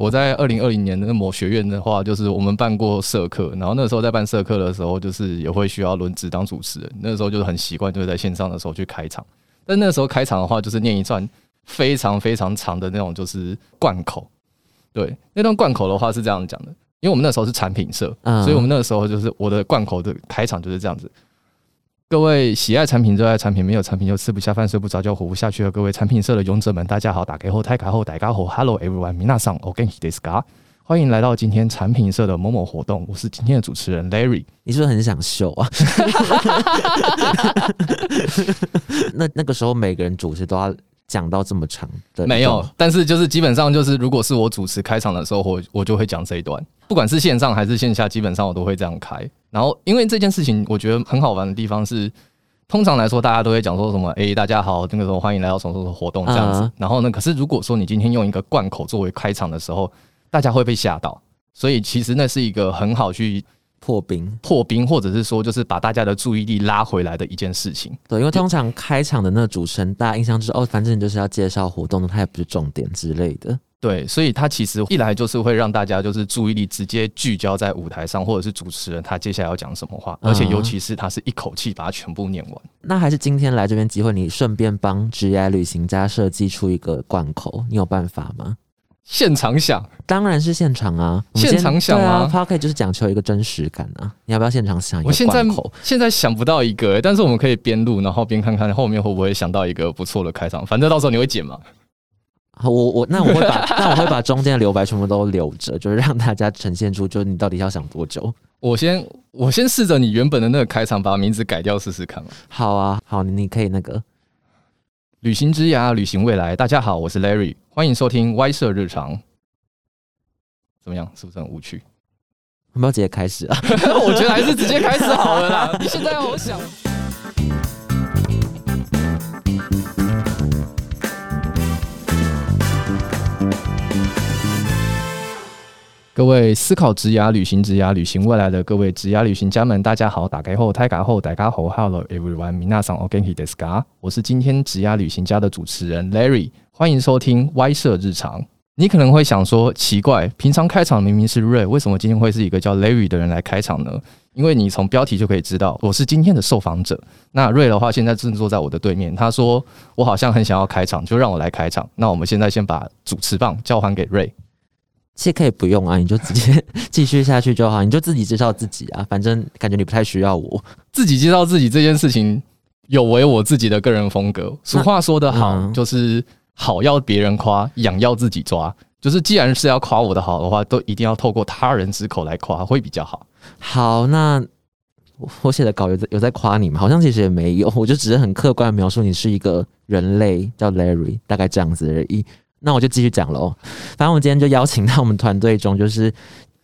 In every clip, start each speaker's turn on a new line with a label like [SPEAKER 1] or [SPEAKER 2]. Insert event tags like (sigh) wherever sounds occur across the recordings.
[SPEAKER 1] 我在二零二零年的某学院的话，就是我们办过社课，然后那时候在办社课的时候，就是也会需要轮值当主持人。那时候就是很习惯，就是在线上的时候去开场。但那时候开场的话，就是念一段非常非常长的那种，就是贯口。对，那段贯口的话是这样讲的，因为我们那时候是产品社，所以我们那个时候就是我的贯口的开场就是这样子。各位喜爱产品、热爱产品、没有产品就吃不下饭、睡不着觉、活不下去的各位产品社的勇者们，大家好！打开后、开卡后、打开后，Hello everyone，米娜桑，OK this guy，欢迎来到今天产品社的某某活动。我是今天的主持人 Larry。
[SPEAKER 2] 你是不是很想秀啊？(laughs) (laughs) 那那个时候每个人主持都要讲到这么长的？
[SPEAKER 1] 没有，但是就是基本上就是，如果是我主持开场的时候，我我就会讲这一段。不管是线上还是线下，基本上我都会这样开。然后，因为这件事情，我觉得很好玩的地方是，通常来说，大家都会讲说什么“哎，大家好，那个时候欢迎来到什么什么活动”这样子。然后呢，可是如果说你今天用一个贯口作为开场的时候，大家会被吓到。所以其实那是一个很好去
[SPEAKER 2] 破冰、
[SPEAKER 1] 破冰，或者是说就是把大家的注意力拉回来的一件事情。
[SPEAKER 2] 对，因为通常开场的那个主持人，大家印象就是哦，反正就是要介绍活动，他也不是重点之类的。
[SPEAKER 1] 对，所以他其实一来就是会让大家就是注意力直接聚焦在舞台上，或者是主持人他接下来要讲什么话，而且尤其是他是一口气把它全部念完。
[SPEAKER 2] 那还是今天来这边机会，你顺便帮职业旅行家设计出一个贯口，你有办法吗？
[SPEAKER 1] 现场想，
[SPEAKER 2] 当然是现场啊！
[SPEAKER 1] 现场想啊
[SPEAKER 2] p o c a s t 就是讲求一个真实感啊！你要不要现场想一个
[SPEAKER 1] 贯口？现在想不到一个，但是我们可以边录，然后边看看后面会不会想到一个不错的开场。反正到时候你会剪嘛。
[SPEAKER 2] 我我那我会把 (laughs) 那我会把中间的留白全部都留着，就是让大家呈现出，就是你到底要想多久。
[SPEAKER 1] 我先我先试着你原本的那个开场，把名字改掉试试看嘛。
[SPEAKER 2] 好啊，好，你可以那个
[SPEAKER 1] 旅行之涯，旅行未来。大家好，我是 Larry，欢迎收听歪社日常。怎么样？是不是很无趣？
[SPEAKER 2] 我们要直接开始啊？(laughs)
[SPEAKER 1] 我觉得还是直接开始好了啦。你现在要我想。各位思考职涯、旅行职涯、旅行未来的各位职涯旅行家们，大家好！打开后、开卡后、打开后，Hello everyone，米娜桑，OK，ですか？我是今天职涯旅行家的主持人 Larry，欢迎收听歪社日常。你可能会想说，奇怪，平常开场明明是 Ray，为什么今天会是一个叫 Larry 的人来开场呢？因为你从标题就可以知道，我是今天的受访者。那 Ray 的话，现在正坐在我的对面，他说我好像很想要开场，就让我来开场。那我们现在先把主持棒交还给 Ray。
[SPEAKER 2] 其实可以不用啊，你就直接 (laughs) 继续下去就好，你就自己介绍自己啊。反正感觉你不太需要我
[SPEAKER 1] 自己介绍自己这件事情，有违我自己的个人风格。俗话说得好，就是好要别人夸，痒要自己抓。就是既然是要夸我的好的话，都一定要透过他人之口来夸，会比较好。
[SPEAKER 2] 好，那我写的稿有在有在夸你吗？好像其实也没有，我就只是很客观描述你是一个人类，叫 Larry，大概这样子而已。那我就继续讲喽。反正我今天就邀请到我们团队中，就是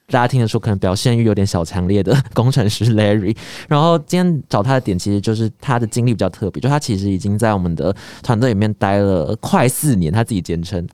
[SPEAKER 2] 大家听得出可能表现欲有点小强烈的 (laughs) 工程师 Larry。然后今天找他的点，其实就是他的经历比较特别，就他其实已经在我们的团队里面待了快四年，他自己坚称。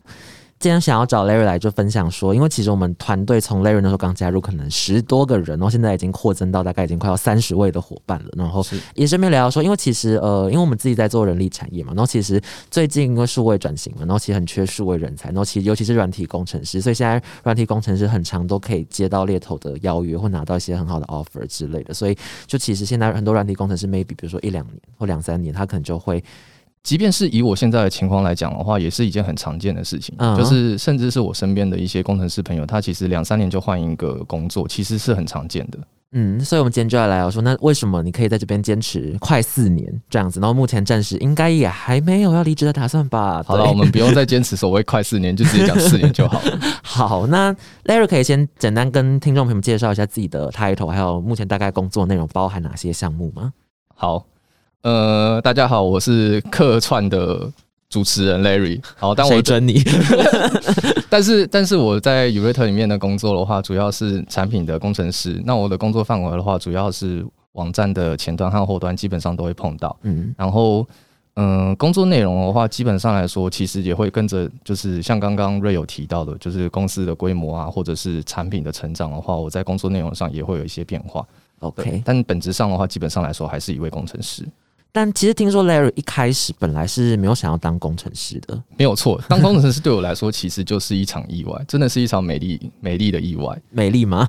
[SPEAKER 2] 今天想要找 Larry 来就分享说，因为其实我们团队从 Larry 那时候刚加入，可能十多个人，然后现在已经扩增到大概已经快要三十位的伙伴了。然后也顺便聊聊说，因为其实呃，因为我们自己在做人力产业嘛，然后其实最近因为数位转型嘛，然后其实很缺数位人才，然后其实尤其是软体工程师，所以现在软体工程师很长都可以接到猎头的邀约，或拿到一些很好的 offer 之类的。所以就其实现在很多软体工程师，maybe 比如说一两年或两三年，他可能就会。
[SPEAKER 1] 即便是以我现在的情况来讲的话，也是一件很常见的事情。就是甚至是我身边的一些工程师朋友，他其实两三年就换一个工作，其实是很常见的。
[SPEAKER 2] 嗯，所以我们今天就要来我说，那为什么你可以在这边坚持快四年这样子？然后目前暂时应该也还没有要离职的打算吧？
[SPEAKER 1] 好了，我们不用再坚持所谓快四年，就直接讲四年就好了。(laughs) (laughs)
[SPEAKER 2] 好，那 Larry 可以先简单跟听众朋友们介绍一下自己的 title，还有目前大概工作内容包含哪些项目吗？
[SPEAKER 1] 好。呃，大家好，我是客串的主持人 Larry。好，但我
[SPEAKER 2] 整你。(laughs) (laughs)
[SPEAKER 1] 但是，但是我在 u r a t 里面的工作的话，主要是产品的工程师。那我的工作范围的话，主要是网站的前端和后端，基本上都会碰到。嗯。然后，嗯，工作内容的话，基本上来说，其实也会跟着，就是像刚刚瑞有提到的，就是公司的规模啊，或者是产品的成长的话，我在工作内容上也会有一些变化。
[SPEAKER 2] OK。
[SPEAKER 1] 但本质上的话，基本上来说，还是一位工程师。
[SPEAKER 2] 但其实听说 Larry 一开始本来是没有想要当工程师的，
[SPEAKER 1] 没有错。当工程师对我来说，其实就是一场意外，真的是一场美丽美丽的意外。
[SPEAKER 2] 美丽吗？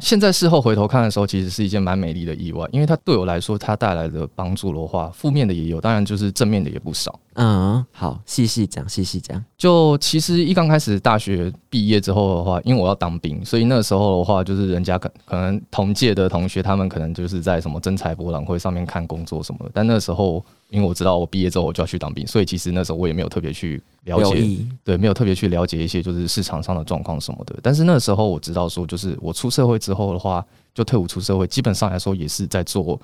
[SPEAKER 1] 现在事后回头看的时候，其实是一件蛮美丽的意外，因为它对我来说，它带来的帮助的话，负面的也有，当然就是正面的也不少。
[SPEAKER 2] 嗯，好，细细讲，细细讲。
[SPEAKER 1] 就其实一刚开始大学毕业之后的话，因为我要当兵，所以那时候的话，就是人家可可能同届的同学，他们可能就是在什么征才博览会上面看工作什么的。但那时候，因为我知道我毕业之后我就要去当兵，所以其实那时候我也没有特别去了解，对，没有特别去了解一些就是市场上的状况什么的。但是那时候我知道说，就是我出社会之后的话，就退伍出社会，基本上来说也是在做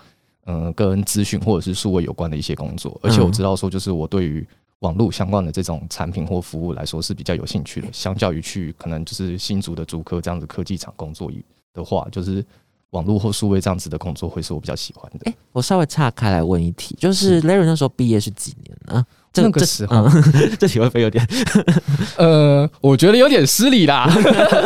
[SPEAKER 1] 嗯跟资讯或者是数位有关的一些工作，而且我知道说，就是我对于网络相关的这种产品或服务来说是比较有兴趣的，相较于去可能就是新竹的竹科这样子科技厂工作的话，就是网络或数位这样子的工作会是我比较喜欢的。
[SPEAKER 2] 哎，我稍微岔开来问一题，就是 Larry 那时候毕业是几年呢？
[SPEAKER 1] 那个时候，(laughs)
[SPEAKER 2] 这题会不会有点？(laughs)
[SPEAKER 1] 呃，我觉得有点失礼啦。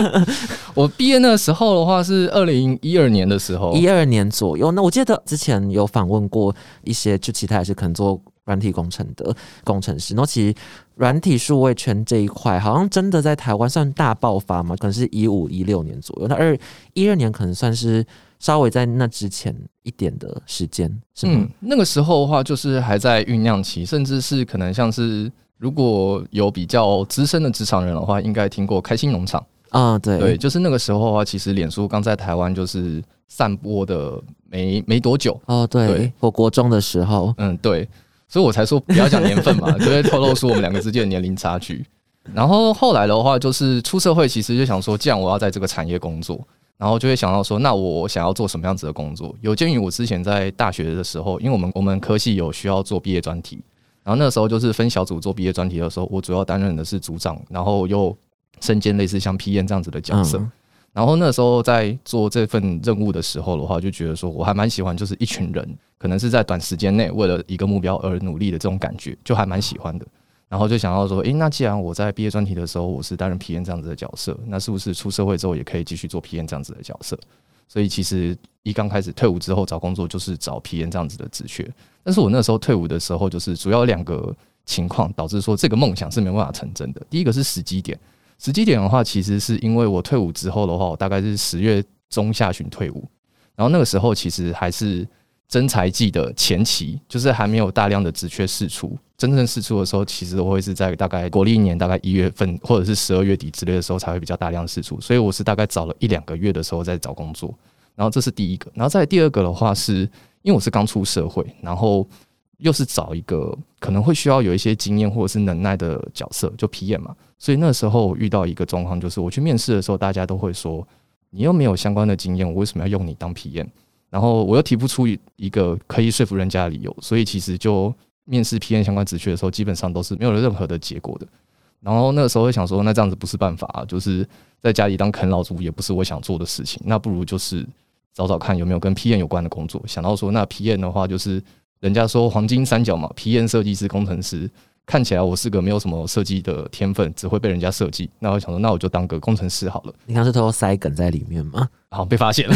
[SPEAKER 1] (laughs) 我毕业那时候的话是二零一二年的时候，
[SPEAKER 2] 一二年左右。那我记得之前有访问过一些，就其他也是可能做。软体工程的工程师，然后其实软体数位圈这一块，好像真的在台湾算大爆发嘛？可能是一五一六年左右，那二一二年可能算是稍微在那之前一点的时间，是吗？
[SPEAKER 1] 那个时候的话，就是还在酝酿期，甚至是可能像是如果有比较资深的职场人的话，应该听过开心农场
[SPEAKER 2] 啊，对
[SPEAKER 1] 对，就是那个时候的话，其实脸书刚在台湾就是散播的没没多久
[SPEAKER 2] 哦，对，我国中的时候，
[SPEAKER 1] 嗯，对。所以我才说不要讲年份嘛，(laughs) 就会透露出我们两个之间的年龄差距。然后后来的话，就是出社会，其实就想说，既然我要在这个产业工作，然后就会想到说，那我想要做什么样子的工作？有鉴于我之前在大学的时候，因为我们我们科系有需要做毕业专题，然后那时候就是分小组做毕业专题的时候，我主要担任的是组长，然后又身兼类似像 PM 这样子的角色。然后那时候在做这份任务的时候的话，就觉得说我还蛮喜欢，就是一群人可能是在短时间内为了一个目标而努力的这种感觉，就还蛮喜欢的。然后就想到说，诶，那既然我在毕业专题的时候我是担任 PM 这样子的角色，那是不是出社会之后也可以继续做 PM 这样子的角色？所以其实一刚开始退伍之后找工作就是找 PM 这样子的职缺。但是我那时候退伍的时候，就是主要两个情况导致说这个梦想是没办法成真的。第一个是时机点。时机点的话，其实是因为我退伍之后的话，我大概是十月中下旬退伍，然后那个时候其实还是真才季的前期，就是还没有大量的职缺释出。真正释出的时候，其实我会是在大概国历年大概一月份或者是十二月底之类的时候才会比较大量释出，所以我是大概找了一两个月的时候在找工作。然后这是第一个，然后再第二个的话，是因为我是刚出社会，然后又是找一个可能会需要有一些经验或者是能耐的角色，就皮演嘛。所以那时候我遇到一个状况，就是我去面试的时候，大家都会说你又没有相关的经验，我为什么要用你当 PM？然后我又提不出一个可以说服人家的理由，所以其实就面试 PM 相关职缺的时候，基本上都是没有任何的结果的。然后那时候会想说，那这样子不是办法，就是在家里当啃老族也不是我想做的事情，那不如就是找找看有没有跟 PM 有关的工作。想到说，那 PM 的话，就是人家说黄金三角嘛，PM 设计师、工程师。看起来我是个没有什么设计的天分，只会被人家设计。那我想说，那我就当个工程师好了。
[SPEAKER 2] 你刚是偷偷塞梗在里面吗？
[SPEAKER 1] 好，被发现了。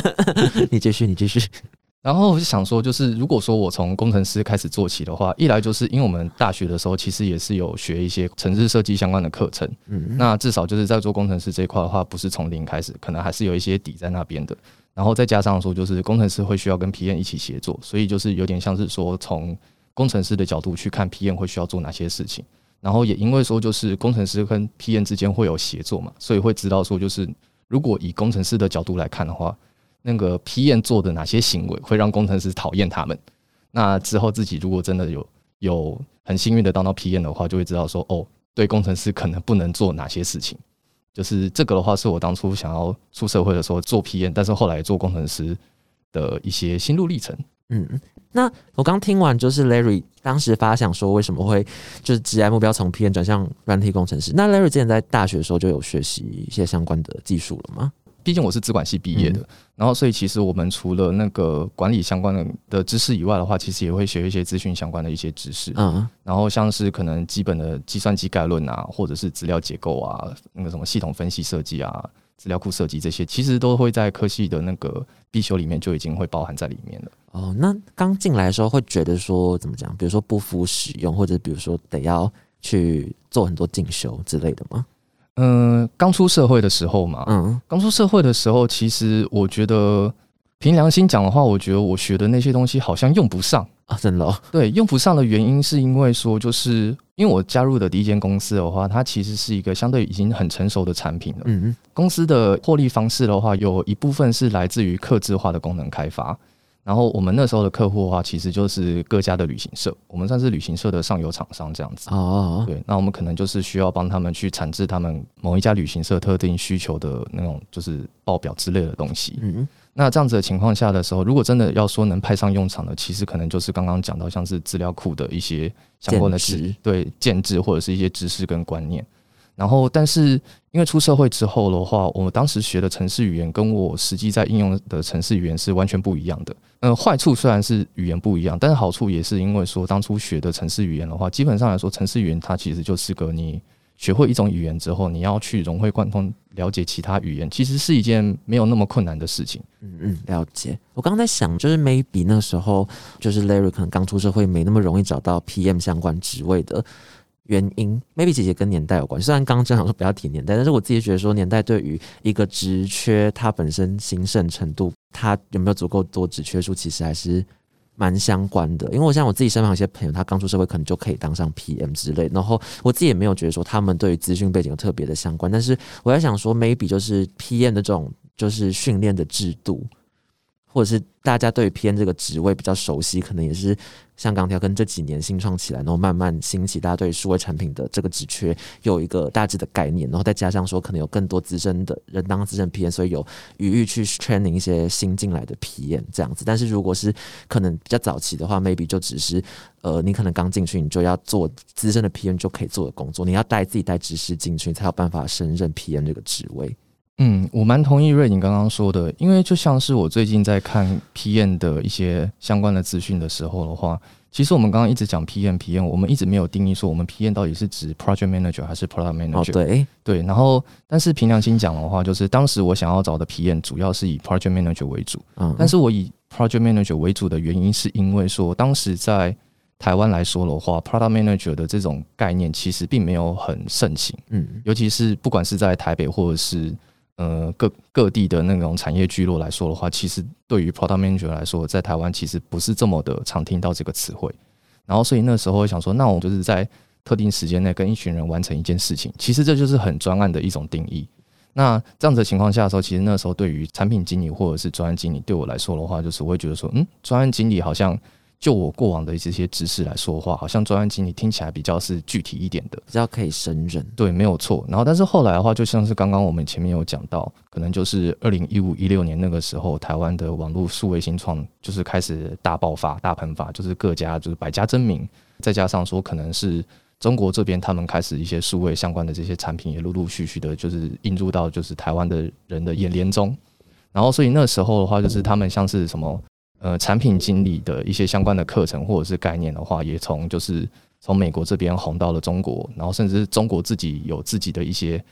[SPEAKER 1] (laughs)
[SPEAKER 2] 你继续，你继续。(laughs)
[SPEAKER 1] 然后我就想说，就是如果说我从工程师开始做起的话，一来就是因为我们大学的时候其实也是有学一些城市设计相关的课程。嗯，那至少就是在做工程师这一块的话，不是从零开始，可能还是有一些底在那边的。然后再加上说，就是工程师会需要跟 PM 一起协作，所以就是有点像是说从。工程师的角度去看 PM 会需要做哪些事情，然后也因为说就是工程师跟 PM 之间会有协作嘛，所以会知道说就是如果以工程师的角度来看的话，那个 PM 做的哪些行为会让工程师讨厌他们，那之后自己如果真的有有很幸运的当到 PM 的话，就会知道说哦，对工程师可能不能做哪些事情，就是这个的话是我当初想要出社会的时候做 PM，但是后来做工程师的一些心路历程，
[SPEAKER 2] 嗯。那我刚听完，就是 Larry 当时发想说，为什么会就是职业目标从 PM 转向软体工程师？那 Larry 之前在大学的时候就有学习一些相关的技术了吗？
[SPEAKER 1] 毕竟我是资管系毕业的，然后所以其实我们除了那个管理相关的的知识以外的话，其实也会学一些资讯相关的一些知识。嗯，然后像是可能基本的计算机概论啊，或者是资料结构啊，那个什么系统分析设计啊。资料库设计这些，其实都会在科系的那个必修里面就已经会包含在里面了。
[SPEAKER 2] 哦，那刚进来的时候会觉得说怎么讲？比如说不敷使用，或者比如说得要去做很多进修之类的吗？
[SPEAKER 1] 嗯，刚出社会的时候嘛，
[SPEAKER 2] 嗯，
[SPEAKER 1] 刚出社会的时候，其实我觉得凭良心讲的话，我觉得我学的那些东西好像用不上。
[SPEAKER 2] 啊，真的、哦，
[SPEAKER 1] 对，用不上的原因是因为说，就是因为我加入的第一间公司的话，它其实是一个相对已经很成熟的产品了。
[SPEAKER 2] 嗯嗯
[SPEAKER 1] 公司的获利方式的话，有一部分是来自于客制化的功能开发。然后我们那时候的客户的话，其实就是各家的旅行社，我们算是旅行社的上游厂商这样子。
[SPEAKER 2] 哦，
[SPEAKER 1] 对，那我们可能就是需要帮他们去产制他们某一家旅行社特定需求的那种，就是报表之类的东西。
[SPEAKER 2] 嗯
[SPEAKER 1] 那这样子的情况下的时候，如果真的要说能派上用场的，其实可能就是刚刚讲到像是资料库的一些相关的
[SPEAKER 2] 建制
[SPEAKER 1] 知对建制或者是一些知识跟观念。然后，但是因为出社会之后的话，我们当时学的城市语言跟我实际在应用的城市语言是完全不一样的。嗯，坏处虽然是语言不一样，但是好处也是因为说当初学的城市语言的话，基本上来说，城市语言它其实就是个你学会一种语言之后，你要去融会贯通了解其他语言，其实是一件没有那么困难的事情。
[SPEAKER 2] 嗯嗯，了解。我刚刚在想，就是 maybe 那时候就是 Larry 可能刚出社会，没那么容易找到 PM 相关职位的原因，maybe 姐姐跟年代有关。虽然刚刚正想说不要提年代，但是我自己觉得说年代对于一个职缺它本身兴盛程度，它有没有足够多职缺数，其实还是蛮相关的。因为我像我自己身旁有些朋友，他刚出社会可能就可以当上 PM 之类，然后我自己也没有觉得说他们对于资讯背景有特别的相关。但是我在想说，maybe 就是 PM 的这种就是训练的制度。或者是大家对于 PM 这个职位比较熟悉，可能也是像钢条跟这几年新创起来，然后慢慢兴起，大家对数位产品的这个职缺有一个大致的概念，然后再加上说可能有更多资深的人当资深 PM，所以有余裕去 training 一些新进来的 PM 这样子。但是如果是可能比较早期的话，maybe 就只是呃，你可能刚进去，你就要做资深的 PM 就可以做的工作，你要带自己带知识进去，才有办法胜任 PM 这个职位。
[SPEAKER 1] 嗯，我蛮同意瑞你刚刚说的，因为就像是我最近在看 PM 的一些相关的资讯的时候的话，其实我们刚刚一直讲 PM PM，我们一直没有定义说我们 PM 到底是指 Project Manager 还是 Product Manager。
[SPEAKER 2] 哦，对，
[SPEAKER 1] 对，然后但是凭良心讲的话，就是当时我想要找的 PM 主要是以 Project Manager 为主，
[SPEAKER 2] 嗯，
[SPEAKER 1] 但是我以 Project Manager 为主的原因是因为说当时在台湾来说的话，Product Manager 的这种概念其实并没有很盛行。
[SPEAKER 2] 嗯
[SPEAKER 1] 尤其是不管是在台北或者是呃各各地的那种产业聚落来说的话，其实对于 product manager 来说，在台湾其实不是这么的常听到这个词汇。然后所以那时候想说，那我就是在特定时间内跟一群人完成一件事情，其实这就是很专案的一种定义。那这样子的情况下的时候，其实那时候对于产品经理或者是专案经理对我来说的话，就是我会觉得说，嗯，专案经理好像就我过往的这些知识来说话，好像专案经理听起来比较是具体一点的。
[SPEAKER 2] 比较可以胜任。
[SPEAKER 1] 对，没有错。然后，但是后来的话，就像是刚刚我们前面有讲到，可能就是二零一五一六年那个时候，台湾的网络数位新创就是开始大爆发、大喷发，就是各家就是百家争鸣，再加上说可能是中国这边他们开始一些数位相关的这些产品也陆陆续续的，就是引入到就是台湾的人的眼帘中。然后，所以那时候的话，就是他们像是什么呃产品经理的一些相关的课程或者是概念的话，也从就是从美国这边红到了中国，然后甚至是中国自己有自己的一些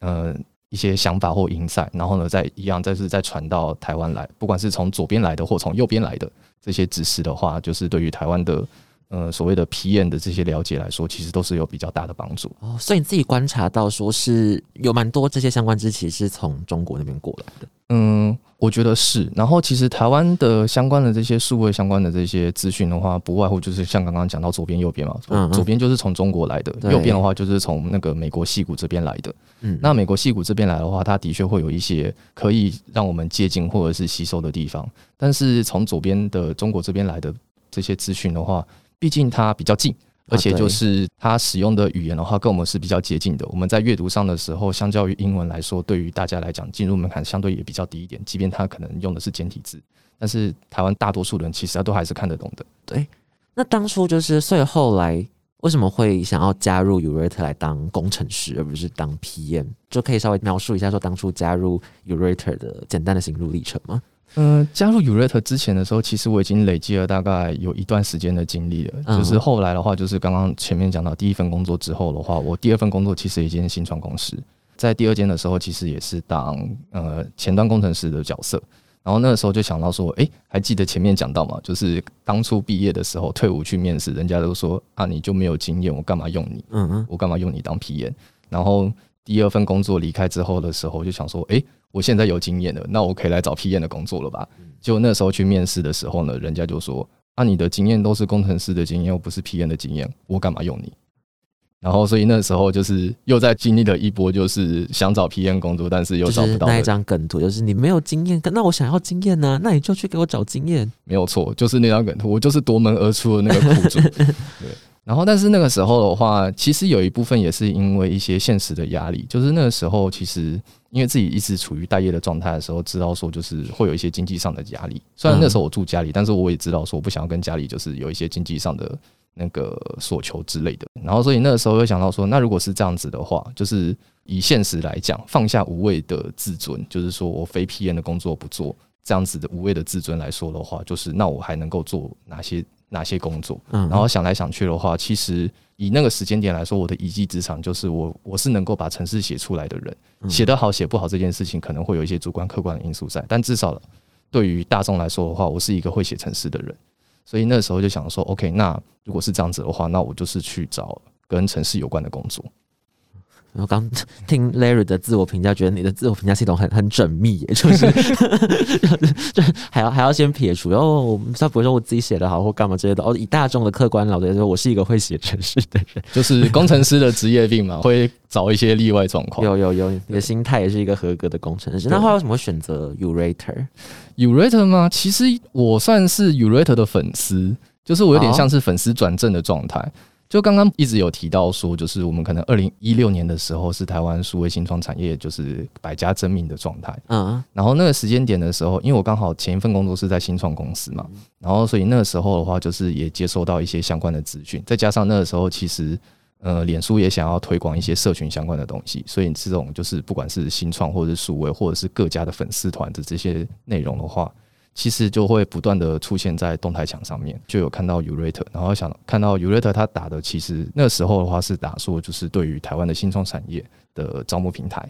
[SPEAKER 1] 呃一些想法或 insight，然后呢再一样再是再传到台湾来，不管是从左边来的或从右边来的这些知识的话，就是对于台湾的呃所谓的 PM 的这些了解来说，其实都是有比较大的帮助。
[SPEAKER 2] 哦，所以你自己观察到说是有蛮多这些相关知识是从中国那边过来的。
[SPEAKER 1] 嗯，我觉得是。然后其实台湾的相关的这些数位相关的这些资讯的话，不外乎就是像刚刚讲到左边右边嘛，
[SPEAKER 2] 嗯嗯
[SPEAKER 1] 左边就是从中国来的，右边的话就是从那个美国戏谷这边来的。
[SPEAKER 2] 嗯，
[SPEAKER 1] 那美国戏谷这边来的话，它的确会有一些可以让我们接近或者是吸收的地方，但是从左边的中国这边来的这些资讯的话，毕竟它比较近。而且就是它使用的语言的话，跟我们是比较接近的。我们在阅读上的时候，相较于英文来说，对于大家来讲，进入门槛相对也比较低一点。即便它可能用的是简体字，但是台湾大多数人其实他都还是看得懂的。
[SPEAKER 2] 对。那当初就是，所以后来为什么会想要加入 Urate 来当工程师，而不是当 PM？就可以稍微描述一下说当初加入 Urate 的简单的心路历程吗？
[SPEAKER 1] 嗯、加入 Urate 之前的时候，其实我已经累积了大概有一段时间的经历了。
[SPEAKER 2] 嗯
[SPEAKER 1] 就是后来的话，就是刚刚前面讲到第一份工作之后的话，我第二份工作其实已经是新创公司。在第二间的时候，其实也是当呃前端工程师的角色。然后那个时候就想到说，诶，还记得前面讲到嘛，就是当初毕业的时候退伍去面试，人家都说啊，你就没有经验，我干嘛用你？
[SPEAKER 2] 嗯嗯，
[SPEAKER 1] 我干嘛用你当皮炎然后第二份工作离开之后的时候，就想说，诶，我现在有经验了，那我可以来找 PM 的工作了吧？就那时候去面试的时候呢，人家就说，啊，你的经验都是工程师的经验，又不是 PM 的经验，我干嘛用你？然后，所以那时候就是又在经历了一波，就是想找 PM 工作，但是又找不到的。
[SPEAKER 2] 张梗图，就是你没有经验，那我想要经验呢、那你就去给我找经验。
[SPEAKER 1] 没有错，就是那张梗图，我就是夺门而出的那个苦主。(laughs) 对，然后但是那个时候的话，其实有一部分也是因为一些现实的压力，就是那个时候其实因为自己一直处于待业的状态的时候，知道说就是会有一些经济上的压力。虽然那时候我住家里，但是我也知道说我不想要跟家里就是有一些经济上的那个所求之类的。然后所以那个时候又想到说，那如果是这样子的话，就是以现实来讲，放下无谓的自尊，就是说我非 P N 的工作不做。这样子的无谓的自尊来说的话，就是那我还能够做哪些哪些工作？
[SPEAKER 2] 嗯，
[SPEAKER 1] 然后想来想去的话，其实以那个时间点来说，我的一技之长就是我我是能够把城市写出来的人，
[SPEAKER 2] 嗯。
[SPEAKER 1] 写得好写不好这件事情可能会有一些主观客观的因素在，但至少对于大众来说的话，我是一个会写城市的人，所以那时候就想说，OK，那如果是这样子的话，那我就是去找跟城市有关的工作。
[SPEAKER 2] 我刚听 Larry 的自我评价，觉得你的自我评价系统很很缜密 (laughs) (laughs) 耶，就是就还要还要先撇除，然后他不会说我自己写的好或干嘛之类的，哦，以大众的客观老来说，我是一个会写程式的人，
[SPEAKER 1] 就是工程师的职业病嘛，(laughs) 会找一些例外状况。
[SPEAKER 2] 有有有，你的心态也是一个合格的工程师。那后来为什么会选择
[SPEAKER 1] Urator？Urate 吗？其实我算是 Urate 的粉丝，就是我有点像是粉丝转正的状态。就刚刚一直有提到说，就是我们可能二零一六年的时候是台湾数位新创产业就是百家争鸣的状态。
[SPEAKER 2] 嗯
[SPEAKER 1] 然后那个时间点的时候，因为我刚好前一份工作是在新创公司嘛，然后所以那个时候的话，就是也接收到一些相关的资讯，再加上那个时候其实呃，脸书也想要推广一些社群相关的东西，所以这种就是不管是新创或者是数位或者是各家的粉丝团的这些内容的话，其实就会不断的出现在动态墙上面，就有看到 Urate，然后想看到 Urate 他打的，其实那时候的话是打说就是对于台湾的新创产业的招募平台，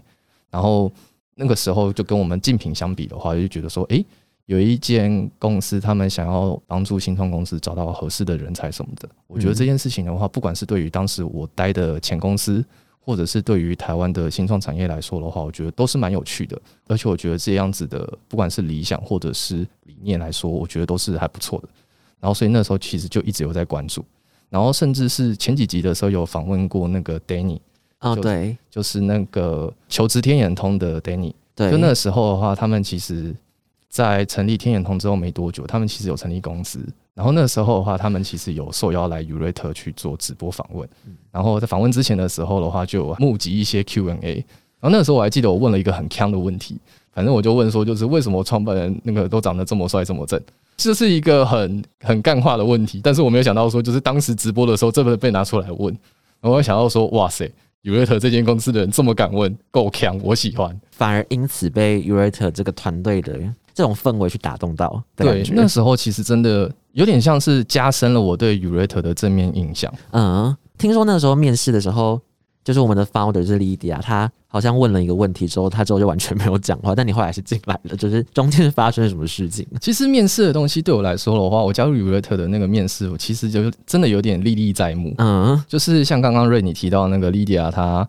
[SPEAKER 1] 然后那个时候就跟我们竞品相比的话，就觉得说，诶，有一间公司他们想要帮助新创公司找到合适的人才什么的，我觉得这件事情的话，不管是对于当时我待的前公司。或者是对于台湾的新创产业来说的话，我觉得都是蛮有趣的，而且我觉得这样子的，不管是理想或者是理念来说，我觉得都是还不错的。然后所以那时候其实就一直有在关注，然后甚至是前几集的时候有访问过那个 Danny，
[SPEAKER 2] 哦，对
[SPEAKER 1] 就是那个求职天眼通的 Danny。
[SPEAKER 2] 对，
[SPEAKER 1] 就那时候的话，他们其实，在成立天眼通之后没多久，他们其实有成立公司。然后那个时候的话，他们其实有受邀来 Urate 去做直播访问。然后在访问之前的时候的话，就有募集一些 Q&A。然后那个时候我还记得我问了一个很坑的问题，反正我就问说，就是为什么创办人那个都长得这么帅这么正？这是一个很很干话的问题，但是我没有想到说，就是当时直播的时候，这个被拿出来问。然后我想到说，哇塞，Urate 这间公司的人这么敢问，够强，我喜欢。
[SPEAKER 2] 反而因此被 u r a t e r 这个团队的这种氛围去打动到的
[SPEAKER 1] 对。那时候其实真的有点像是加深了我对 Urate 的正面印象。
[SPEAKER 2] 嗯，听说那时候面试的时候，就是我们的 founder 是 Lydia，她好像问了一个问题之后，她之后就完全没有讲话，但你后来是进来了，就是中间发生了什么事情？(laughs)
[SPEAKER 1] 其实面试的东西对我来说的话，我加入 Urate 的那个面试，我其实就真的有点历历在目。
[SPEAKER 2] 嗯
[SPEAKER 1] 就是像刚刚瑞你提到那个 Lydia，她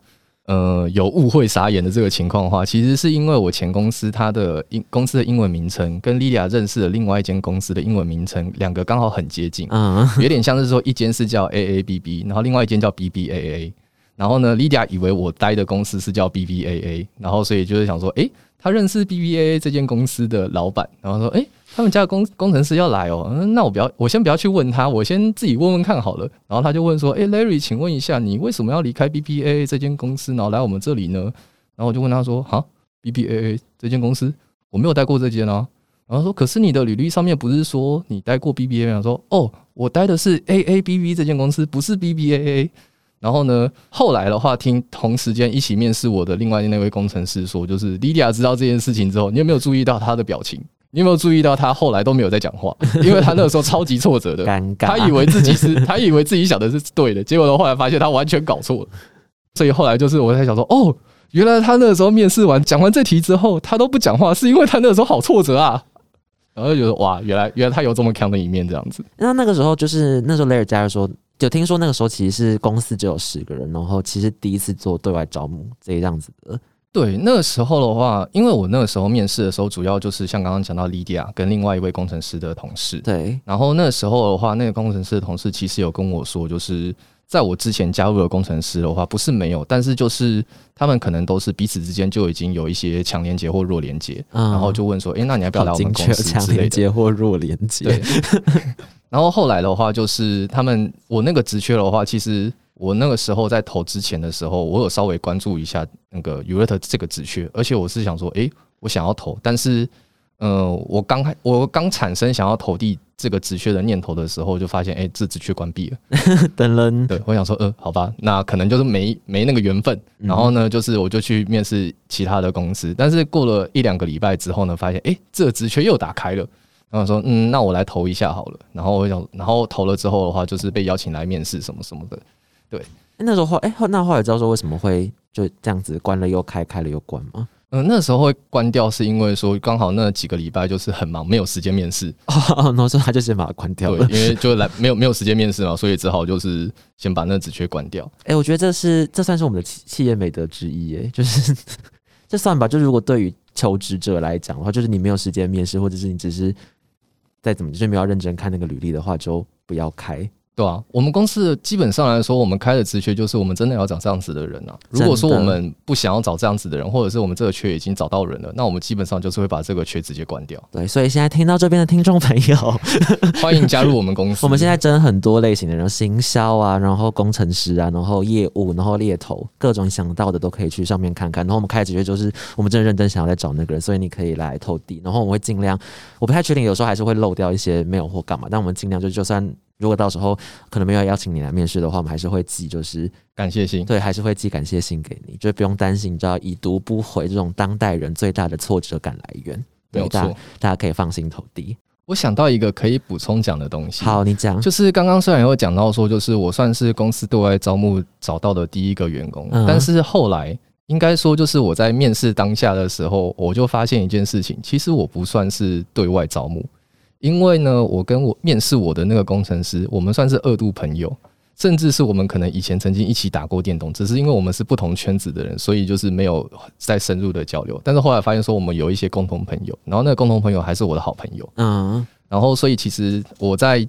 [SPEAKER 1] 呃有误会傻眼的这个情况的话，其实是因为我前公司它的英公司的英文名称跟 Lydia 认识的另外一间公司的英文名称两个刚好很接近。
[SPEAKER 2] 嗯
[SPEAKER 1] 有点像是说一间是叫 AABB，然后另外一间叫 BBAA。然后呢，Lydia 以为我待的公司是叫 BBAA，然后所以就是想说，诶，他认识 BBAA 这间公司的老板，然后说，诶，他们家的工工程师要来哦，那我不要，我先不要去问他，我先自己问问看好了。然后他就问说，诶 l a r r y 请问一下，你为什么要离开 BBA 这间公司，然后来我们这里呢？然后我就问他说，哈，BBAA 这间公司我没有待过这间啊。然后说，可是你的履历上面不是说你待过 BBA 吗？说，哦，我待的是 AABB 这间公司，不是 BBAA。然后呢，后来的话，听同时间一起面试我的另外那位工程师说，就是 Lydia 知道这件事情之后，你有没有注意到他的表情？你有没有注意到他后来都没有在讲话？(laughs) 因为他那个时候超级挫折的，
[SPEAKER 2] 尴尬，
[SPEAKER 1] 他以为自己是，他以为自己想的是对的，结果呢，后来发现他完全搞错了。所以后来就是我在想说，哦，原来他那个时候面试完讲完这题之后，他都不讲话，是因为他那个时候好挫折啊。然后就觉得哇，原来原来他有这么强的一面，这样子。
[SPEAKER 2] 那那个时候就是那时候雷尔加入说，就听说那个时候其实是公司只有十个人，然后其实第一次做对外招募这样子的。
[SPEAKER 1] 对，那个时候的话，因为我那个时候面试的时候，主要就是像刚刚讲到 Lydia 跟另外一位工程师的同事。
[SPEAKER 2] 对，
[SPEAKER 1] 然后那个时候的话，那个工程师的同事其实有跟我说，就是在我之前加入的工程师的话，不是没有，但是就是他们可能都是彼此之间就已经有一些强连接或弱连接，
[SPEAKER 2] 嗯
[SPEAKER 1] 然后就问说，诶，那你要不要来我们公司
[SPEAKER 2] 强？连接或弱连接？
[SPEAKER 1] 对，(laughs) 然后后来的话，就是他们我那个职缺的话，其实我那个时候在投之前的时候，我有稍微关注一下那个 u r e t 这个职缺，而且我是想说，诶，我想要投，但是，呃，我刚开我刚产生想要投递这个职缺的念头的时候，就发现，诶，这职缺关闭了。(laughs)
[SPEAKER 2] 等人
[SPEAKER 1] 对，我想说，呃，好吧，那可能就是没没那个缘分。然后呢，就是我就去面试其他的公司，但是过了一两个礼拜之后呢，发现，诶，这个职缺又打开了。然后说，嗯，那我来投一下好了。然后我想，然后投了之后的话，就是被邀请来面试什么什么的。
[SPEAKER 2] 那时候后哎、后那后来知道说为什么会就这样子关了又开，开了又关吗？
[SPEAKER 1] 嗯、那时候会关掉，是因为说刚好那几个礼拜就是很忙，没有时间面试。
[SPEAKER 2] 哦，(laughs) 然后说他就先把它关掉
[SPEAKER 1] 对
[SPEAKER 2] 了，。
[SPEAKER 1] 因为就来没有没有时间面试嘛，所以只好就是先把那职缺关掉。
[SPEAKER 2] 哎、我觉得这是这算是我们的企企业美德之一，哎，就是这算吧。就如果对于求职者来讲的话，就是你没有时间面试，或者是你只是再怎么就是没有认真看那个履历的话，就不要开。
[SPEAKER 1] 对啊，我们公司基本上来说，我们开的职缺就是我们真的要找这样子的人啊。如果说我们不想要找这样子的人，或者是我们这个缺已经找到人了，那我们基本上就是会把这个缺直接关掉。
[SPEAKER 2] 对，所以现在听到这边的听众朋友，(laughs)
[SPEAKER 1] 欢迎加入我们公司。(laughs)
[SPEAKER 2] 我们现在真很多类型的人，行销啊，然后工程师啊，然后业务，然后猎头，各种想到的都可以去上面看看。然后我们开的职缺就是我们真的认真想要来找那个人，所以你可以来投递。然后我们会尽量，我不太确定，有时候还是会漏掉一些没有或干嘛，但我们尽量就就算如果到时候可能没有邀请你来面试的话，我们还是会寄，就是
[SPEAKER 1] 感谢信。
[SPEAKER 2] 对，还是会寄感谢信给你，就不用担心，你知道已读不回这种当代人最大的挫折感来源。
[SPEAKER 1] 没有错。
[SPEAKER 2] 大家可以放心投递。
[SPEAKER 1] 我想到一个可以补充讲的东西。
[SPEAKER 2] 好，你讲。
[SPEAKER 1] 就是刚刚虽然有讲到说，就是我算是公司对外招募找到的第一个员工，
[SPEAKER 2] 嗯
[SPEAKER 1] 但是后来应该说，就是我在面试当下的时候，我就发现一件事情，其实我不算是对外招募，因为呢，我跟我面试我的那个工程师，我们算是二度朋友。甚至是我们可能以前曾经一起打过电动，只是因为我们是不同圈子的人，所以就是没有再深入的交流。但是后来发现说，我们有一些共同朋友，然后那个共同朋友还是我的好朋友。
[SPEAKER 2] 嗯，
[SPEAKER 1] 然后，所以其实我在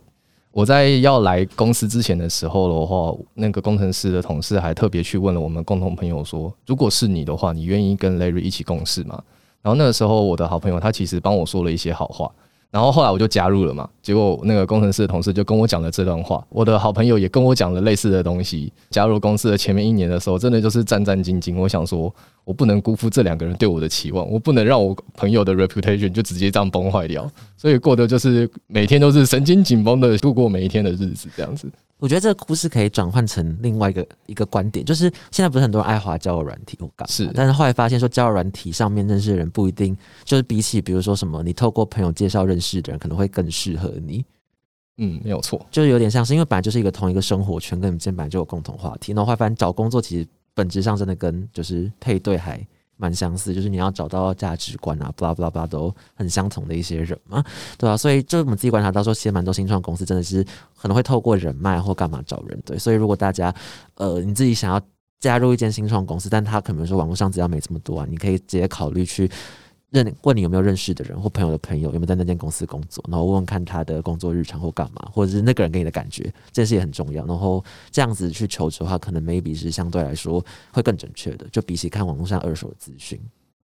[SPEAKER 1] 我在要来公司之前的时候的话，那个工程师的同事还特别去问了我们共同朋友说，如果是你的话，你愿意跟 Larry 一起共事吗？然后那个时候，我的好朋友他其实帮我说了一些好话。然后后来我就加入了嘛，结果那个工程师的同事就跟我讲了这段话，我的好朋友也跟我讲了类似的东西。加入公司的前面一年的时候，真的就是战战兢兢。我想说，我不能辜负这两个人对我的期望，我不能让我朋友的 reputation 就直接这样崩坏掉。所以过得就是每天都是神经紧绷的度过每一天的日子，这样子。
[SPEAKER 2] 我觉得这个故事可以转换成另外一个一个观点，就是现在不是很多人爱滑交友软体我刚，
[SPEAKER 1] 是
[SPEAKER 2] 但是后来发现说交友软体上面认识的人不一定，就是比起比如说什么你透过朋友介绍认识的人，可能会更适合你，
[SPEAKER 1] 嗯，没有错。
[SPEAKER 2] 就是有点像是因为本来就是一个同一个生活圈，跟你们之间本来就有共同话题，然后后来发现找工作其实本质上真的跟就是配对还蛮相似，就是你要找到价值观啊，巴拉巴拉巴拉都很相同的一些人嘛，对啊，所以就我们自己观察到说，其实蛮多新创公司真的是可能会透过人脉或干嘛找人，对，所以如果大家呃你自己想要加入一间新创公司，但他可能说网络上资料没这么多啊，你可以直接考虑去。认问你有没有认识的人或朋友的朋友有没有在那间公司工作，然后问问看他的工作日常或干嘛，或者是那个人给你的感觉，这件事也很重要。然后这样子去求职的话，可能 maybe 是相对来说会更准确的，就比起看网络上二手的资讯。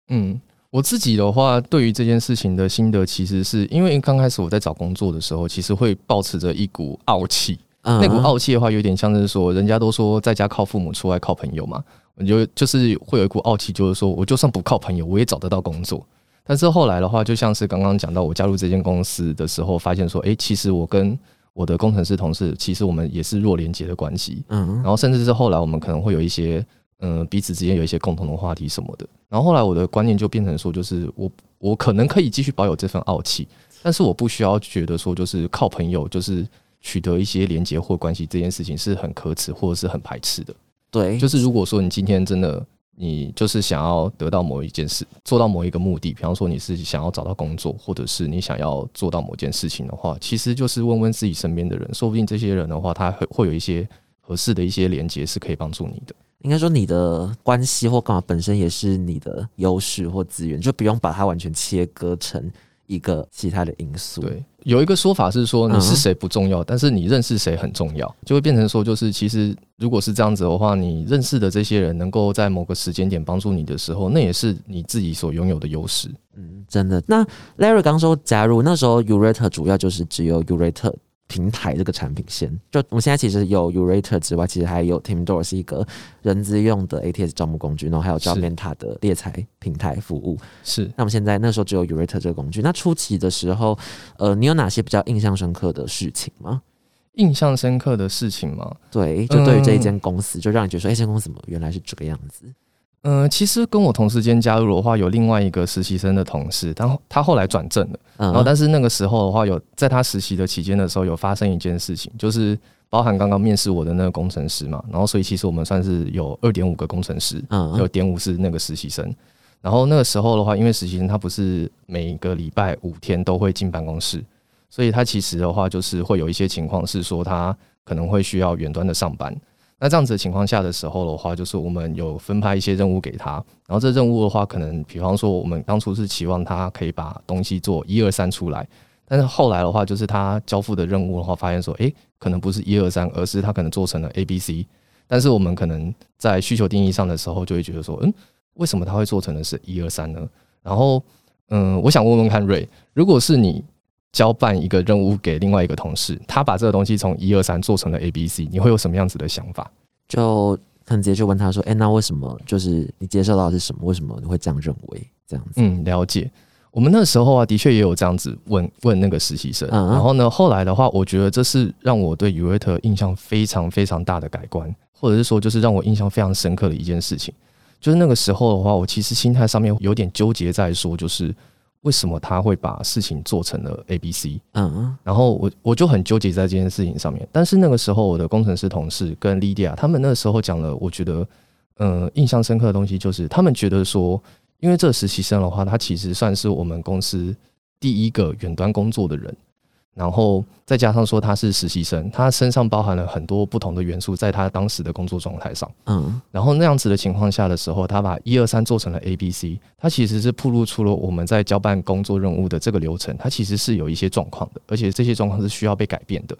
[SPEAKER 1] 嗯，我自己的话，对于这件事情的心得，其实是因为刚开始我在找工作的时候，其实会保持着一股傲气。
[SPEAKER 2] 嗯
[SPEAKER 1] 那股傲气的话，有点像是说，人家都说在家靠父母，出外靠朋友嘛。我就就是会有一股傲气，就是说我就算不靠朋友，我也找得到工作。但是后来的话，就像是刚刚讲到，我加入这间公司的时候，发现说，诶，其实我跟我的工程师同事，其实我们也是弱连接的关系。
[SPEAKER 2] 嗯
[SPEAKER 1] 然后甚至是后来我们可能会有一些，嗯、彼此之间有一些共同的话题什么的。然后后来我的观念就变成说，就是我我可能可以继续保有这份傲气，但是我不需要觉得说，就是靠朋友就是取得一些连接或关系这件事情是很可耻或者是很排斥的。
[SPEAKER 2] 对，
[SPEAKER 1] 就是如果说你今天真的你就是想要得到某一件事，做到某一个目的，比方说你是想要找到工作，或者是你想要做到某件事情的话，其实就是问问自己身边的人，说不定这些人的话，他会会有一些合适的一些连接是可以帮助你的。
[SPEAKER 2] 应该说你的关系或干嘛本身也是你的优势或资源，就不用把它完全切割成一个其他的因素。
[SPEAKER 1] 对，有一个说法是说你是
[SPEAKER 2] 嗯
[SPEAKER 1] 谁不重要，但是你认识谁很重要，就会变成说，就是其实如果是这样子的话，你认识的这些人能够在某个时间点帮助你的时候，那也是你自己所拥有的优势。
[SPEAKER 2] 嗯，真的。那 Larry 刚说假如那时候 Urate 主要就是只有 Urate 平台这个产品线。就我们现在其实有 Urate 之外，其实还有 Teamdoor 是一个人资用的 ATS 招募工具，然后还有叫
[SPEAKER 1] 是
[SPEAKER 2] Menta 的猎才平台服务。
[SPEAKER 1] 是
[SPEAKER 2] 那我们现在那时候只有 Urate 这个工具。那初期的时候，呃，你有哪些比较印象深刻的事情吗？
[SPEAKER 1] 印象深刻的事情吗？
[SPEAKER 2] 对，就对于这一
[SPEAKER 1] 嗯
[SPEAKER 2] 间公司，就让你觉得说，哎、这间公司怎么原来是这个样子？
[SPEAKER 1] 嗯、其实跟我同时间加入的话，有另外一个实习生的同事，他他后来转正了。
[SPEAKER 2] 嗯，
[SPEAKER 1] 然后，但是那个时候的话，有在他实习的期间的时候，有发生一件事情，就是包含刚刚面试我的那个工程师嘛，然后所以其实我们算是有二点五个工程师，
[SPEAKER 2] 嗯
[SPEAKER 1] 有点五是那个实习生。然后那个时候的话，因为实习生他不是每个礼拜五天都会进办公室，所以他其实的话就是会有一些情况是说他可能会需要远端的上班。那这样子的情况下的时候的话，就是我们有分派一些任务给他，然后这任务的话，可能比方说我们当初是期望他可以把东西做一二三出来，但是后来的话，就是他交付的任务的话，发现说，诶，可能不是一二三，而是他可能做成了 A B C，但是我们可能在需求定义上的时候，就会觉得说，嗯，为什么他会做成的是一二三呢？然后，嗯，我想问问看瑞，如果是你交办一个任务给另外一个同事，他把这个东西从一二三做成了 A B C，你会有什么样子的想法？
[SPEAKER 2] 就很直接就问他说，哎、那为什么就是你接受到的是什么？为什么你会这样认为？这样子，
[SPEAKER 1] 嗯，了解。我们那时候啊，的确也有这样子问问那个实习生。
[SPEAKER 2] 嗯
[SPEAKER 1] 然后呢，后来的话，我觉得这是让我对 u r a t 印象非常非常大的改观，或者是说，就是让我印象非常深刻的一件事情。就是那个时候的话，我其实心态上面有点纠结，在说就是为什么他会把事情做成了 A、B、C。
[SPEAKER 2] 嗯
[SPEAKER 1] 然后我我就很纠结在这件事情上面。但是那个时候，我的工程师同事跟 Lydia 他们那时候讲了，我觉得呃印象深刻的东西，就是他们觉得说，因为这实习生的话，他其实算是我们公司第一个远端工作的人。然后再加上说他是实习生，他身上包含了很多不同的元素，在他当时的工作状态上。
[SPEAKER 2] 嗯
[SPEAKER 1] 然后那样子的情况下的时候，他把一二三做成了 A、B、C，他其实是暴露出了我们在交办工作任务的这个流程，它其实是有一些状况的，而且这些状况是需要被改变的。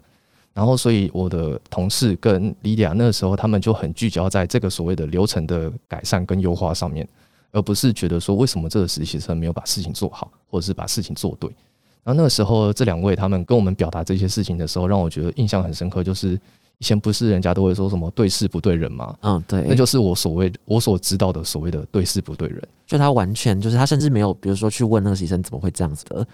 [SPEAKER 1] 然后，所以我的同事跟莉迪亚那个时候，他们就很聚焦在这个所谓的流程的改善跟优化上面，而不是觉得说为什么这个实习生没有把事情做好，或者是把事情做对。然后那个时候，这两位他们跟我们表达这些事情的时候，让我觉得印象很深刻，就是以前不是人家都会说什么对事不对人吗？
[SPEAKER 2] 嗯，对，
[SPEAKER 1] 那就是我所谓我所知道的所谓的对事不对人。
[SPEAKER 2] 就他完全就是他甚至没有，比如说去问那个实习生怎么会这样子的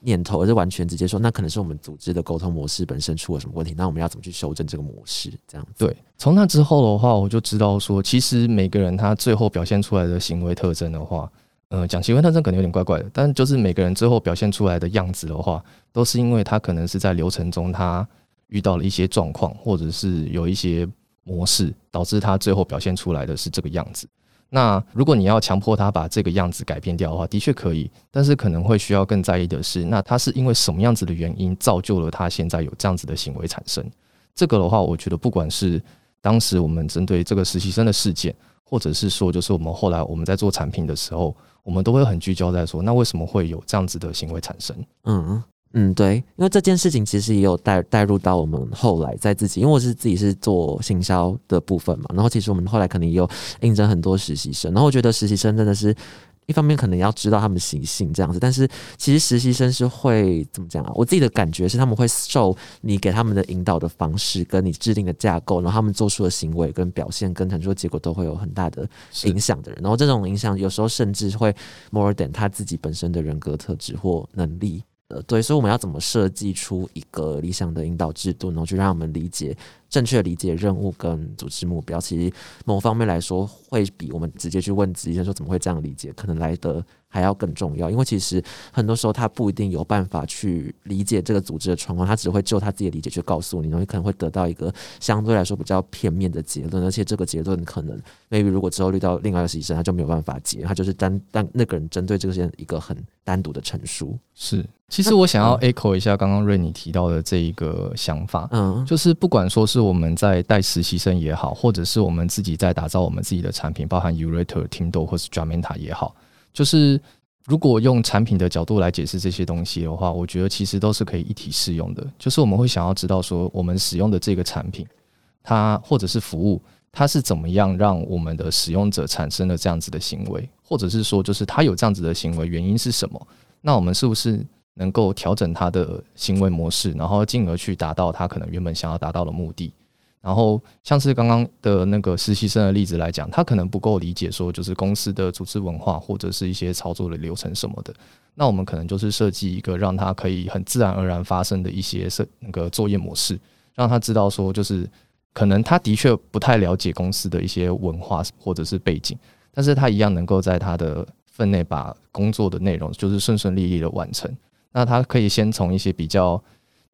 [SPEAKER 2] 念头，而是完全直接说，那可能是我们组织的沟通模式本身出了什么问题，那我们要怎么去修正这个模式？这样子，
[SPEAKER 1] 对，从那之后的话，我就知道说，其实每个人他最后表现出来的行为特征的话，呃，讲行为特征可能有点怪怪的，但就是每个人最后表现出来的样子的话，都是因为他可能是在流程中他遇到了一些状况，或者是有一些模式，导致他最后表现出来的是这个样子。那如果你要强迫他把这个样子改变掉的话，的确可以，但是可能会需要更在意的是，那他是因为什么样子的原因造就了他现在有这样子的行为产生？这个的话，我觉得不管是当时我们针对这个实习生的事件，或者是说，就是我们后来我们在做产品的时候，我们都会很聚焦在说，那为什么会有这样子的行为产生？
[SPEAKER 2] 嗯嗯，对，因为这件事情其实也有带带入到我们后来在自己，因为我是自己是做行销的部分嘛，然后其实我们后来可能也有应征很多实习生，然后我觉得实习生真的是。一方面可能要知道他们习性这样子，但是其实实习生是会怎么讲啊？我自己的感觉是他们会受你给他们的引导的方式，跟你制定的架构，然后他们做出的行为跟表现跟产出结果都会有很大的影响的人。然后这种影响有时候甚至会 more than 他自己本身的人格特质或能力。呃，对，所以我们要怎么设计出一个理想的引导制度，然后去让我们理解正确理解任务跟组织目标，其实某方面来说，会比我们直接去问职业说怎么会这样理解，可能来的还要更重要。因为其实很多时候他不一定有办法去理解这个组织的状况，他只会就他自己的理解去告诉你，然后你可能会得到一个相对来说比较片面的结论，而且这个结论可能 maybe 如果之后遇到另外一个实习生，他就没有办法解，他就是单单那个人针对这个一个很单独的陈述。
[SPEAKER 1] 是，其实我想要 echo 一下刚刚瑞你提到的这一个想法，
[SPEAKER 2] 嗯，
[SPEAKER 1] 就是不管说是我们在带实习生也好，或者是我们自己在打造我们自己的产品，包含 Urator、Tindo 或是 Jamenta 也好，就是如果用产品的角度来解释这些东西的话，我觉得其实都是可以一体适用的。就是我们会想要知道说，我们使用的这个产品，它或者是服务，它是怎么样让我们的使用者产生了这样子的行为，或者是说，就是他有这样子的行为原因是什么？那我们是不是能够调整他的行为模式，然后进而去达到他可能原本想要达到的目的？然后像是刚刚的那个实习生的例子来讲，他可能不够理解说，就是公司的组织文化或者是一些操作的流程什么的。那我们可能就是设计一个让他可以很自然而然发生的一些设那个作业模式，让他知道说，就是可能他的确不太了解公司的一些文化或者是背景，但是他一样能够在他的分内把工作的内容就是顺顺利利的完成。那他可以先从一些比较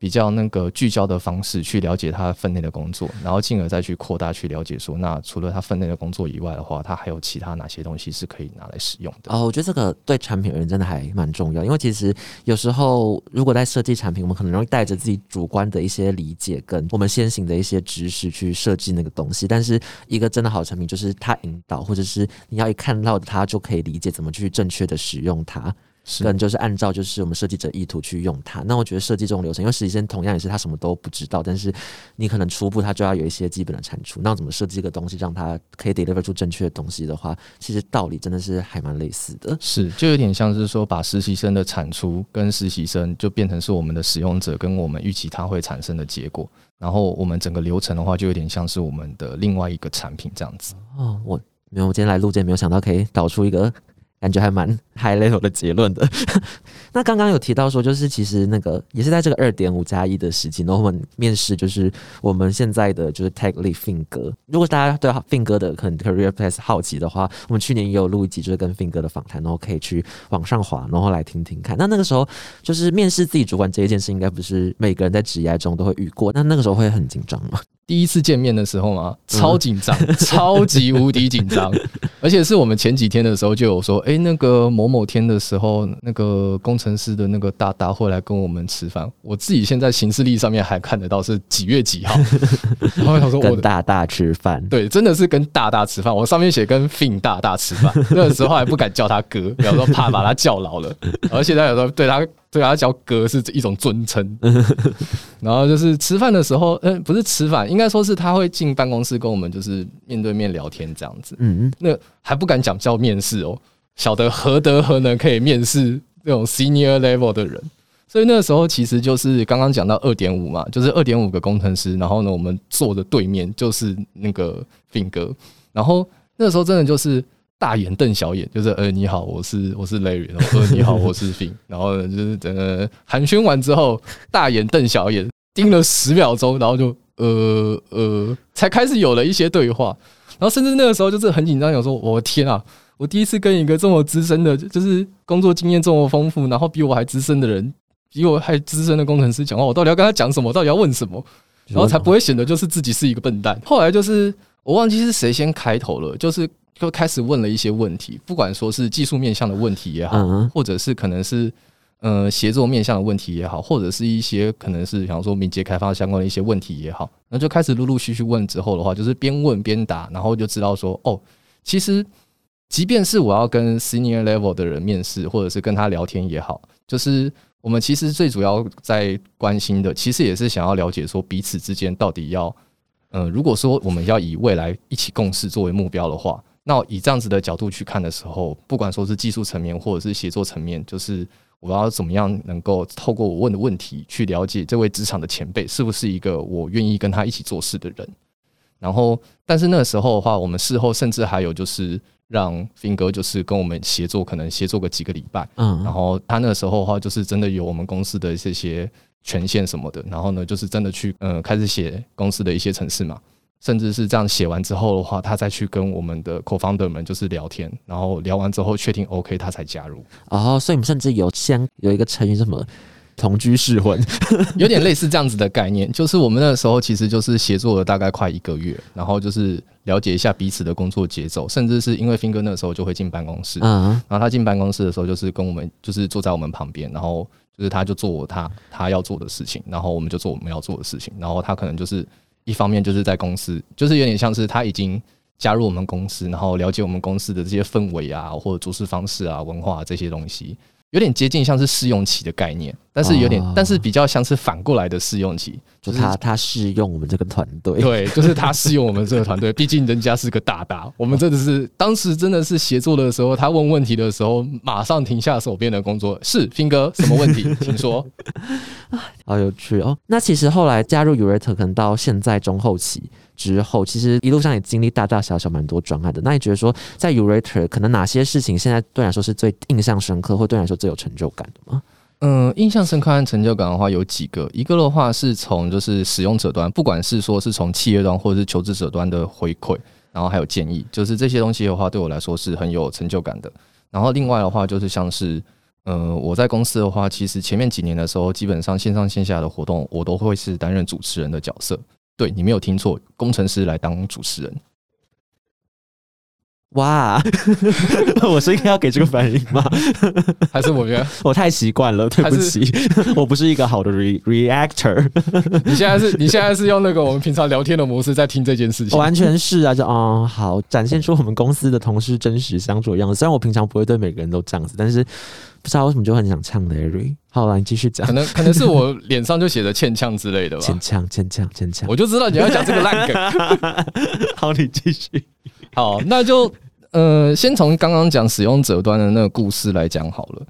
[SPEAKER 1] 比较那个聚焦的方式去了解他分内的工作，然后进而再去扩大去了解说，那除了他分内的工作以外的话，他还有其他哪些东西是可以拿来使用的？
[SPEAKER 2] 哦，我觉得这个对产品而言真的还蛮重要，因为其实有时候如果在设计产品，我们可能容易带着自己主观的一些理解跟我们先行的一些知识去设计那个东西，但是一个真的好产品就是它引导，或者是你要一看到它就可以理解怎么去正确的使用它。跟就是按照就是我们设计者意图去用它，那我觉得设计这种流程，因为实习生同样也是他什么都不知道，但是你可能初步他就要有一些基本的产出，那怎么设计一个东西让他可以 deliver 出正确的东西的话，其实道理真的是还蛮类似的。
[SPEAKER 1] 是，就有点像是说把实习生的产出跟实习生就变成是我们的使用者跟我们预期它会产生的结果，然后我们整个流程的话就有点像是我们的另外一个产品这样子。
[SPEAKER 2] 哦，我没有，我今天来录这没有想到可以导出一个。感觉还蛮 high level 的结论的。(laughs) 那刚刚有提到说，就是其实那个也是在这个二点五加一的时期，然后我们面试就是我们现在的就是 Tech Lead Fin 哥。如果大家对 Fin 哥的可能 Career Path 好奇的话，我们去年也有录一集，就是跟 Fin 哥的访谈，然后可以去往上滑，然后来听听看。那那个时候就是面试自己主管这一件事，应该不是每个人在职业中都会遇过。那那个时候会很紧张吗？
[SPEAKER 1] 第一次见面的时候嘛，超紧张，(laughs) 超级无敌紧张，而且是我们前几天的时候就有说，哎，那个某某天的时候，那个工程师的那个大大会来跟我们吃饭。我自己现在行事历上面还看得到是几月几号，(laughs) 然后他说
[SPEAKER 2] 我大大吃饭，
[SPEAKER 1] 对，真的是跟大大吃饭。我上面写跟 Fin 大大吃饭，那个时候还不敢叫他哥，有时候怕把他叫老了，而且他有时候对他。对啊叫哥是一种尊称，(laughs) 然后就是吃饭的时候，嗯，不是吃饭，应该说是他会进办公室跟我们就是面对面聊天这样子。嗯，那还不敢讲叫面试哦，晓得何德何能可以面试这种 senior level 的人，所以那个时候其实就是刚刚讲到二点五嘛，就是二点五个工程师，然后呢，我们坐的对面就是那个 Fin 哥，然后那个时候真的就是。大眼瞪小眼，就是呃，你好，我是我是 Larry，然后说你好，我是 Fin，(laughs) 然后就是整个寒暄完之后，大眼瞪小眼，盯了十秒钟，然后就呃呃，才开始有了一些对话，然后甚至那个时候就是很紧张，想说，我天啊，我第一次跟一个这么资深的，就是工作经验这么丰富，然后比我还资深的人，比我还资深的工程师讲话，我到底要跟他讲什么？到底要问什么？然后才不会显得就是自己是一个笨蛋。后来就是我忘记是谁先开头了，就是。就开始问了一些问题，不管说是技术面向的问题也好，或者是可能是呃协作面向的问题也好，或者是一些可能是比方说敏捷开发相关的一些问题也好，那就开始陆陆续续问之后的话，就是边问边答，然后就知道说哦，其实即便是我要跟 senior level 的人面试，或者是跟他聊天也好，就是我们其实最主要在关心的，其实也是想要了解说彼此之间到底要，嗯，如果说我们要以未来一起共事作为目标的话。那以这样子的角度去看的时候，不管说是技术层面或者是协作层面，就是我要怎么样能够透过我问的问题去了解这位职场的前辈是不是一个我愿意跟他一起做事的人。然后，但是那个时候的话，我们事后甚至还有就是让 n 哥就是跟我们协作，可能协作个几个礼拜，
[SPEAKER 2] 嗯，
[SPEAKER 1] 然后他那个时候的话，就是真的有我们公司的这些权限什么的，然后呢，就是真的去呃开始写公司的一些程式嘛，甚至是这样写完之后的话，他再去跟我们的 co-founder 们就是聊天，然后聊完之后确定 OK，他才加入，
[SPEAKER 2] 哦，所以你们甚至有先有一个成语什么同居试婚，(laughs)
[SPEAKER 1] 有点类似这样子的概念，就是我们那个时候其实就是协作了大概快一个月，然后就是了解一下彼此的工作节奏，甚至是因为 f i n 哥那个时候就会进办公室，
[SPEAKER 2] 嗯，
[SPEAKER 1] 然后他进办公室的时候，就是跟我们就是坐在我们旁边，然后就是他就做他他要做的事情，然后我们就做我们要做的事情。然后他可能就是一方面就是在公司，就是有点像是他已经加入我们公司，然后了解我们公司的这些氛围啊，或者做事方式啊、文化、这些东西，有点接近像是试用期的概念，但是有点，
[SPEAKER 2] 哦
[SPEAKER 1] 但是比较像是反过来的试用期，
[SPEAKER 2] 就他他试用我们这个团队，
[SPEAKER 1] 对，就是他试用我们这个团队，毕竟人家是个大大，我们真的是当时真的是协作的时候，他问问题的时候，马上停下手边的工作，是斌哥，什么问题，请说。(laughs)
[SPEAKER 2] 好有趣哦。那其实后来加入 Urate 可能到现在中后期之后，其实一路上也经历大大小小蛮多专案的。那你觉得说，在 Urate 可能哪些事情现在对你来说是最印象深刻，或对你来说最有成就感的吗？
[SPEAKER 1] 嗯，印象深刻和成就感的话有几个，一个的话是从就是使用者端，不管是说是从企业端或者是求职者端的回馈，然后还有建议，就是这些东西的话，对我来说是很有成就感的。然后另外的话就是像是，呃，我在公司的话，其实前面几年的时候，基本上线上线下的活动，我都会是担任主持人的角色。对你没有听错，工程师来当主持人。
[SPEAKER 2] 哇，(laughs) 我是应该要给这个反应吗？(laughs)
[SPEAKER 1] 还是我觉得 (laughs)
[SPEAKER 2] 我太习惯了，对不起，我不是一个好的 re reactor。
[SPEAKER 1] 你现在是你现在是用那个我们平常聊天的模式在听这件事情，
[SPEAKER 2] 完全是啊，就哦好，展现出我们公司的同事真实相处的样子。虽然我平常不会对每个人都这样子，但是不知道为什么就很想唱 Larry。好了，你继续讲
[SPEAKER 1] 可。能可能是我脸上就写着欠呛之类的吧，
[SPEAKER 2] 欠呛，欠呛，欠呛。
[SPEAKER 1] 我就知道你要讲这个烂梗。(laughs)
[SPEAKER 2] 好，你继续。
[SPEAKER 1] 好，那就呃，先从刚刚讲使用者端的那个故事来讲好了，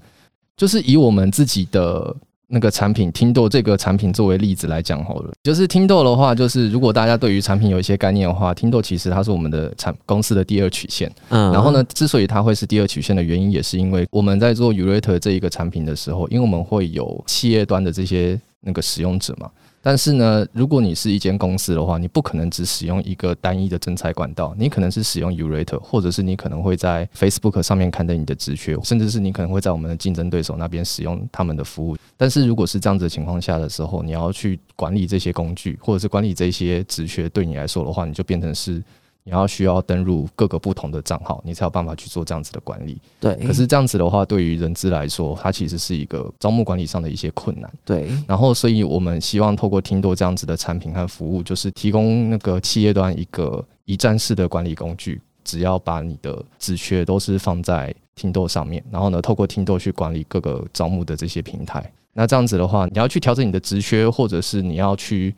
[SPEAKER 1] 就是以我们自己的那个产品听豆这个产品作为例子来讲好了。就是听豆的话，就是如果大家对于产品有一些概念的话，听豆其实它是我们的产公司的第二曲线。
[SPEAKER 2] 嗯
[SPEAKER 1] 然后呢，之所以它会是第二曲线的原因，也是因为我们在做 Urate 这一个产品的时候，因为我们会有企业端的这些那个使用者嘛。但是呢，如果你是一间公司的话，你不可能只使用一个单一的征才管道，你可能是使用 Urate，或者是你可能会在 Facebook 上面刊登你的职缺，甚至是你可能会在我们的竞争对手那边使用他们的服务。但是如果是这样子的情况下的时候，你要去管理这些工具，或者是管理这些职缺，对你来说的话，你就变成是你要需要登入各个不同的账号，你才有办法去做这样子的管理。
[SPEAKER 2] 对，
[SPEAKER 1] 可是这样子的话，对于人资来说，它其实是一个招募管理上的一些困难。
[SPEAKER 2] 对，
[SPEAKER 1] 然后，所以我们希望透过听多这样子的产品和服务，就是提供那个企业端一个一站式的管理工具，只要把你的职缺都是放在听豆上面，然后呢，透过听豆去管理各个招募的这些平台。那这样子的话，你要去调整你的职缺，或者是你要去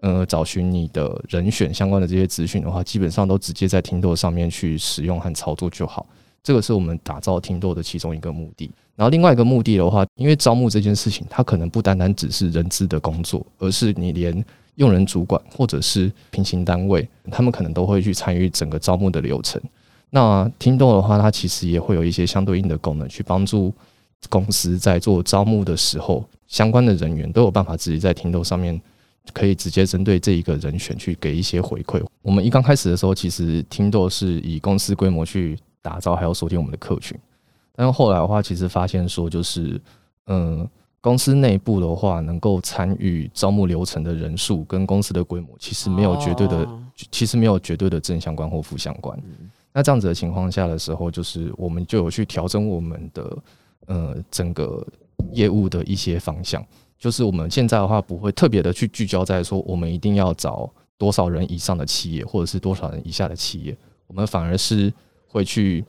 [SPEAKER 1] 呃找寻你的人选相关的这些资讯的话，基本上都直接在听豆上面去使用和操作就好。这个是我们打造听豆的其中一个目的。然后另外一个目的的话，因为招募这件事情，它可能不单单只是人资的工作，而是你连用人主管或者是平行单位，他们可能都会去参与整个招募的流程。那听豆的话，它其实也会有一些相对应的功能，去帮助公司在做招募的时候，相关的人员都有办法直接在听豆上面。可以直接针对这一个人选去给一些回馈。我们一刚开始的时候，其实听豆是以公司规模去打造，还有锁定我们的客群。但是后来的话，其实发现说，就是嗯，公司内部的话，能够参与招募流程的人数跟公司的规模，其实没有绝对的，
[SPEAKER 2] 哦
[SPEAKER 1] 其实没有绝对的正相关或负相关。那这样子的情况下的时候，就是我们就有去调整我们的呃整个业务的一些方向。就是我们现在的话，不会特别的去聚焦在说我们一定要找多少人以上的企业，或者是多少人以下的企业，我们反而是会去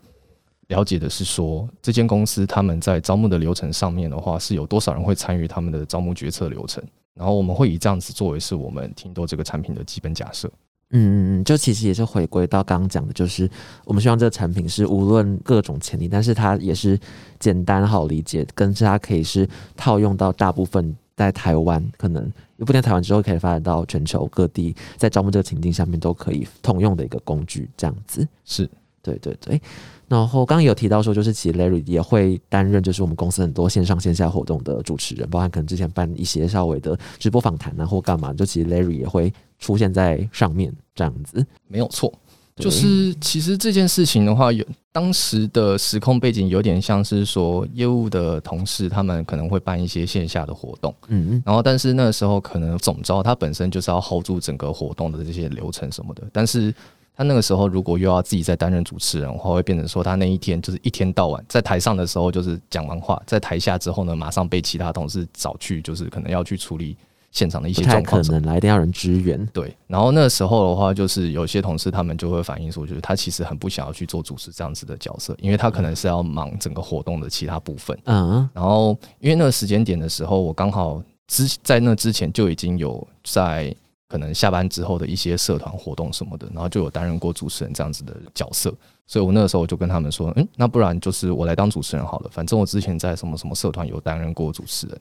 [SPEAKER 1] 了解的是说，这间公司他们在招募的流程上面的话，是有多少人会参与他们的招募决策流程，然后我们会以这样子作为是我们听多这个产品的基本假设。
[SPEAKER 2] 嗯嗯嗯，就其实也是回归到刚刚讲的，就是我们希望这个产品是无论各种潜力，但是它也是简单好理解，跟是它可以是套用到大部分在台湾，可能也不一定台湾之后可以发展到全球各地，在招募这个情境下面都可以通用的一个工具，这样子。
[SPEAKER 1] 是，
[SPEAKER 2] 对对对。然后刚刚有提到说，就是其实 Larry 也会担任，就是我们公司很多线上线下活动的主持人，包含可能之前办一些稍微的直播访谈啊，或干嘛，就其实 Larry 也会出现在上面这样子。
[SPEAKER 1] 没有错，就是其实这件事情的话，有当时的时空背景有点像是说，业务的同事他们可能会办一些线下的活动，嗯，然后但是那个时候可能总招他本身就是要 hold 住整个活动的这些流程什么的，但是。他那个时候如果又要自己再担任主持人的话，会变成说他那一天就是一天到晚在台上的时候就是讲完话，在台下之后呢，马上被其他同事找去，就是可能要去处理现场的一些状况，
[SPEAKER 2] 可能来一定要人支援。
[SPEAKER 1] 对，然后那个时候的话，就是有些同事他们就会反映说，就是他其实很不想要去做主持这样子的角色，因为他可能是要忙整个活动的其他部分。嗯，然后因为那个时间点的时候，我刚好之在那之前就已经有在。可能下班之后的一些社团活动什么的，然后就有担任过主持人这样子的角色，所以我那个时候我就跟他们说，嗯，那不然就是我来当主持人好了，反正我之前在什么什么社团有担任过主持人，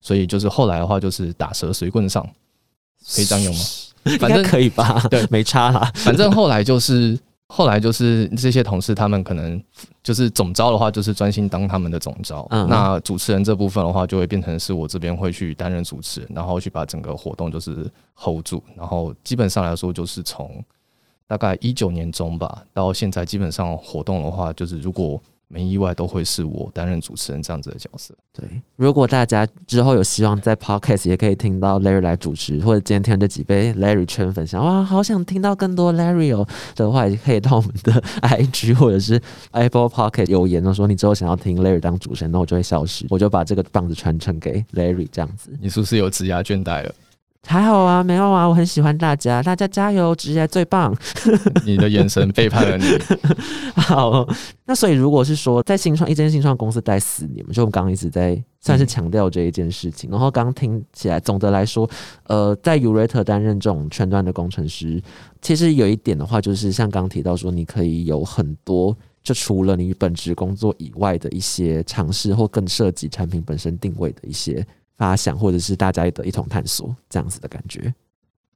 [SPEAKER 1] 所以就是后来的话就是打蛇随棍上，可以这样用吗？(laughs)
[SPEAKER 2] 反正可以吧，对，没差啦。
[SPEAKER 1] 反正后来就是。后来就是这些同事，他们可能就是总招的话，就是专心当他们的总招。那主持人这部分的话，就会变成是我这边会去担任主持人，然后去把整个活动就是 hold 住。然后基本上来说，就是从大概一九年中吧，到现在基本上活动的话，就是如果。没意外都会是我担任主持人这样子的角色。
[SPEAKER 2] 对，如果大家之后有希望在 podcast 也可以听到 Larry 来主持，或者今天听这几杯 Larry 圈粉想，哇，好想听到更多 Larry 哦的话，也可以到我们的 (laughs) IG 或者是 Apple Podcast 留言哦，说你之后想要听 Larry 当主持人，那我就会消失，我就把这个棒子传承给 Larry 这样子。
[SPEAKER 1] 你是不是有职涯倦怠了？
[SPEAKER 2] 还好啊，没有啊，我很喜欢大家，大家加油，职业最棒。(laughs)
[SPEAKER 1] 你的眼神背叛了你。(laughs)
[SPEAKER 2] 好，那所以如果是说在新创一间新创公司待四年，就我们刚刚一直在算是强调这一件事情。然后刚刚听起来，总的来说，呃，在 u r a t 担任这种全端的工程师，其实有一点的话，就是像刚刚提到说，你可以有很多，就除了你本职工作以外的一些尝试，或更涉及产品本身定位的一些。发想，或者是大家的一同探索，这样子的感觉。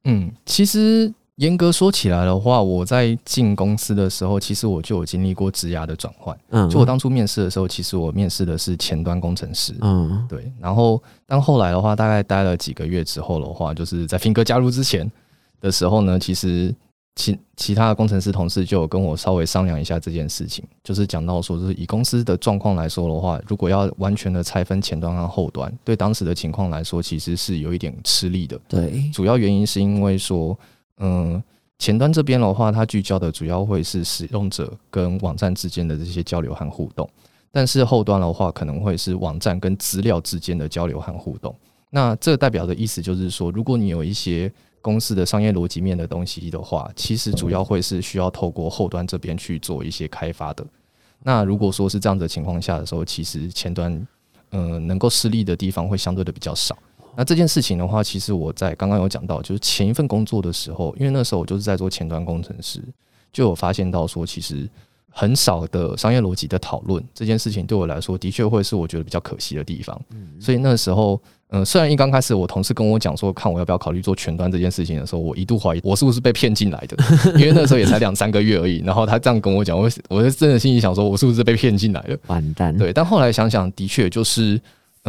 [SPEAKER 1] 嗯，其实严格说起来的话，我在进公司的时候，其实我就有经历过职涯的转换。嗯，就我当初面试的时候，其实我面试的是前端工程师。嗯，对。然后，但后来的话，大概待了几个月之后的话，就是在 f 哥加入之前的时候呢，其实。其其他的工程师同事就有跟我稍微商量一下这件事情，就是讲到说，就是以公司的状况来说的话，如果要完全的拆分前端和后端，对当时的情况来说，其实是有一点吃力的。
[SPEAKER 2] 对，
[SPEAKER 1] 主要原因是因为说，嗯，前端这边的话，它聚焦的主要会是使用者跟网站之间的这些交流和互动，但是后端的话，可能会是网站跟资料之间的交流和互动。那这代表的意思就是说，如果你有一些公司的商业逻辑面的东西的话，其实主要会是需要透过后端这边去做一些开发的。那如果说是这样的情况下的时候，其实前端嗯能够施力的地方会相对的比较少。那这件事情的话，其实我在刚刚有讲到，就是前一份工作的时候，因为那时候我就是在做前端工程师，就有发现到说，其实很少的商业逻辑的讨论这件事情，对我来说的确会是我觉得比较可惜的地方。所以那时候。嗯，虽然一刚开始我同事跟我讲说，看我要不要考虑做全端这件事情的时候，我一度怀疑我是不是被骗进来的，因为那时候也才两三个月而已。然后他这样跟我讲，我我就真的心里想说，我是不是被骗进来的？
[SPEAKER 2] 完蛋。
[SPEAKER 1] 对，但后来想想，的确就是。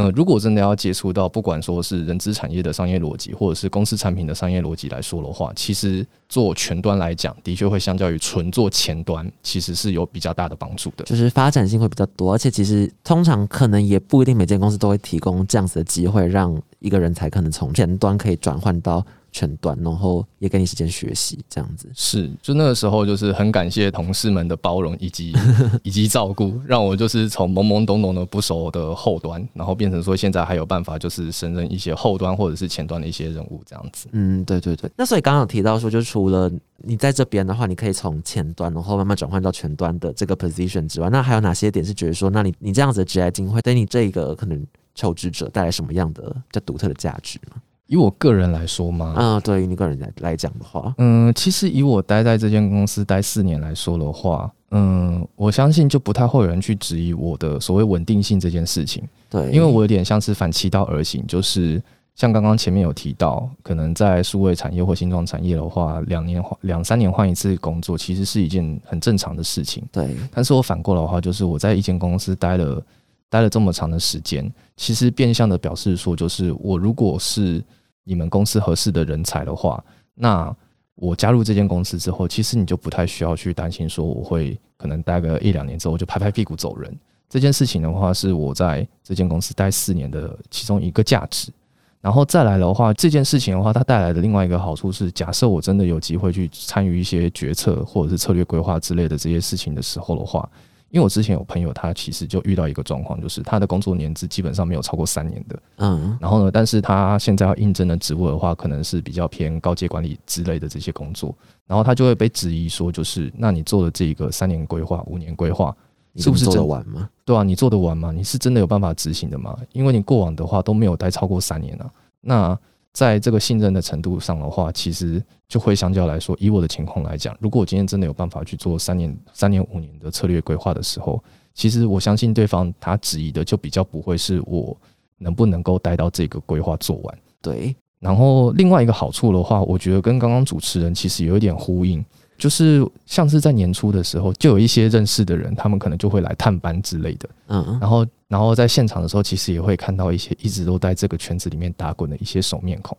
[SPEAKER 1] 嗯，如果真的要接触到，不管说是人资产业的商业逻辑，或者是公司产品的商业逻辑来说的话，其实做全端来讲，的确会相较于纯做前端，其实是有比较大的帮助的，
[SPEAKER 2] 就是发展性会比较多，而且其实通常可能也不一定每间公司都会提供这样子的机会，让一个人才可能从前端可以转换到。全端，然后也给你时间学习，这样子
[SPEAKER 1] 是。就那个时候，就是很感谢同事们的包容以及 (laughs) 以及照顾，让我就是从懵懵懂懂的不熟的后端，然后变成说现在还有办法，就是胜任一些后端或者是前端的一些任务，这样子。
[SPEAKER 2] 嗯，对对对。那所以刚刚有提到说，就除了你在这边的话，你可以从前端，然后慢慢转换到全端的这个 position 之外，那还有哪些点是觉得说，那你你这样子的职业经会对你这个可能求职者带来什么样的较独特的价值吗？
[SPEAKER 1] 以我个人来说吗？
[SPEAKER 2] 啊，对于你个人来来讲的话，
[SPEAKER 1] 嗯，其实以我待在这间公司待四年来说的话，嗯，我相信就不太会有人去质疑我的所谓稳定性这件事情。
[SPEAKER 2] 对，
[SPEAKER 1] 因为我有点像是反其道而行，就是像刚刚前面有提到，可能在数位产业或新创产业的话，两年换两三年换一次工作，其实是一件很正常的事情。
[SPEAKER 2] 对，
[SPEAKER 1] 但是我反过来的话，就是我在一间公司待了待了这么长的时间，其实变相的表示说，就是我如果是你们公司合适的人才的话，那我加入这间公司之后，其实你就不太需要去担心说我会可能待个一两年之后就拍拍屁股走人。这件事情的话，是我在这间公司待四年的其中一个价值。然后再来的话，这件事情的话，它带来的另外一个好处是，假设我真的有机会去参与一些决策或者是策略规划之类的这些事情的时候的话，因为我之前有朋友，他其实就遇到一个状况，就是他的工作年资基本上没有超过三年的，
[SPEAKER 2] 嗯，
[SPEAKER 1] 然后呢，但是他现在要应征的职务的话，可能是比较偏高阶管理之类的这些工作，然后他就会被质疑说，就是那你做的这个三年规划、五年规划，是不是
[SPEAKER 2] 做
[SPEAKER 1] 真
[SPEAKER 2] 得完吗？
[SPEAKER 1] 对啊，你做得完吗？你是真的有办法执行的吗？因为你过往的话都没有待超过三年啊。那在这个信任的程度上的话，其实就会相较来说，以我的情况来讲，如果我今天真的有办法去做三年、三年、五年的策略规划的时候，其实我相信对方他质疑的就比较不会是我能不能够待到这个规划做完。
[SPEAKER 2] 对，
[SPEAKER 1] 然后另外一个好处的话，我觉得跟刚刚主持人其实有一点呼应，就是像是在年初的时候，就有一些认识的人，他们可能就会来探班之类的。
[SPEAKER 2] 嗯，
[SPEAKER 1] 然后，然后在现场的时候，其实也会看到一些一直都在这个圈子里面打滚的一些熟面孔，